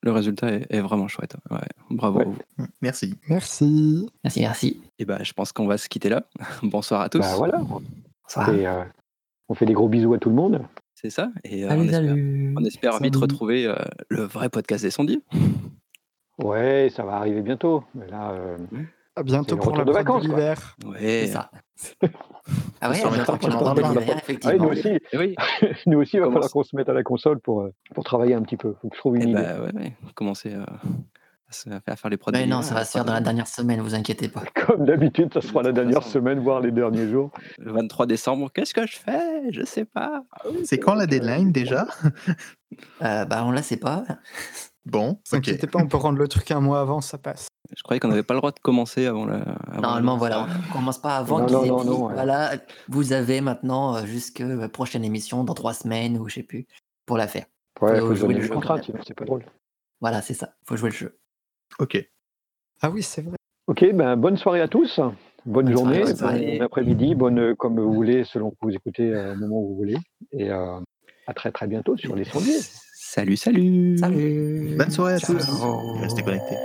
B: le résultat est, est vraiment chouette. Ouais, bravo.
F: Ouais.
B: à vous.
G: Mm, Merci.
E: Merci.
C: Merci, merci.
B: Et ben, je pense qu'on va se quitter là. Bonsoir à tous.
F: Bah voilà.
C: Bonsoir.
F: Et, euh, on fait des gros bisous à tout le monde.
B: C'est ça. Et euh, on
C: Salut,
B: espère,
C: salut.
B: on espère vite retrouver euh, le vrai podcast des sondiers.
F: Ouais, ça va arriver bientôt. Mais là, euh,
E: À bientôt pour la
F: de vacances,
E: l'hiver.
C: C'est
B: Ouais.
C: ça. Ah ouais, bientôt pour de
G: le
C: l'hiver,
F: Ah oui,
C: effectivement.
F: nous aussi,
B: Eh oui.
F: nous aussi, il va
B: Comment
F: falloir qu'on se mette à la console pour, euh, pour travailler un petit peu. faut que je trouve une
B: Eh
F: idée.
B: bah, ouais, ouais. Commencer euh, à, se- à faire les prods.
C: Mais non, ça va se faire dans la dernière semaine, vous inquiétez pas.
F: Comme d'habitude, ça sera la dernière semaine, voire les derniers jours.
B: Le 23 décembre, qu'est-ce que je fais? Je sais pas.
G: C'est quand la deadline déjà?
C: Euh, bah, on la sait pas.
G: Bon,
E: Ne
G: ok.
E: pas, on peut rendre le truc un mois avant, ça passe.
B: Je croyais qu'on n'avait pas le droit de commencer avant la. avant
C: Normalement,
B: la-
C: voilà, on commence pas avant
F: Non,
C: qu'ils
F: non,
C: aient
F: non,
C: dit,
F: non, ouais.
C: voilà, vous avez maintenant euh, jusque la prochaine émission, dans trois semaines, ou je sais plus, pour la faire.
F: Ouais,
C: Faut
F: faut
C: jouer le jeu,
F: c'est pas drôle.
C: Voilà, c'est ça, faut jouer le jeu.
G: Ok.
E: Ah oui, c'est vrai.
F: Ok, ben, bonne soirée à tous. Bonne,
C: Bonne
F: journée,
C: soirée, bonne soirée.
F: bon après-midi, bonne euh, comme vous voulez, selon que vous écoutez euh, au moment où vous voulez. Et euh, à très très bientôt sur les sondiers.
B: Salut, salut.
C: Salut
G: Bonne soirée à tous. Restez connectés.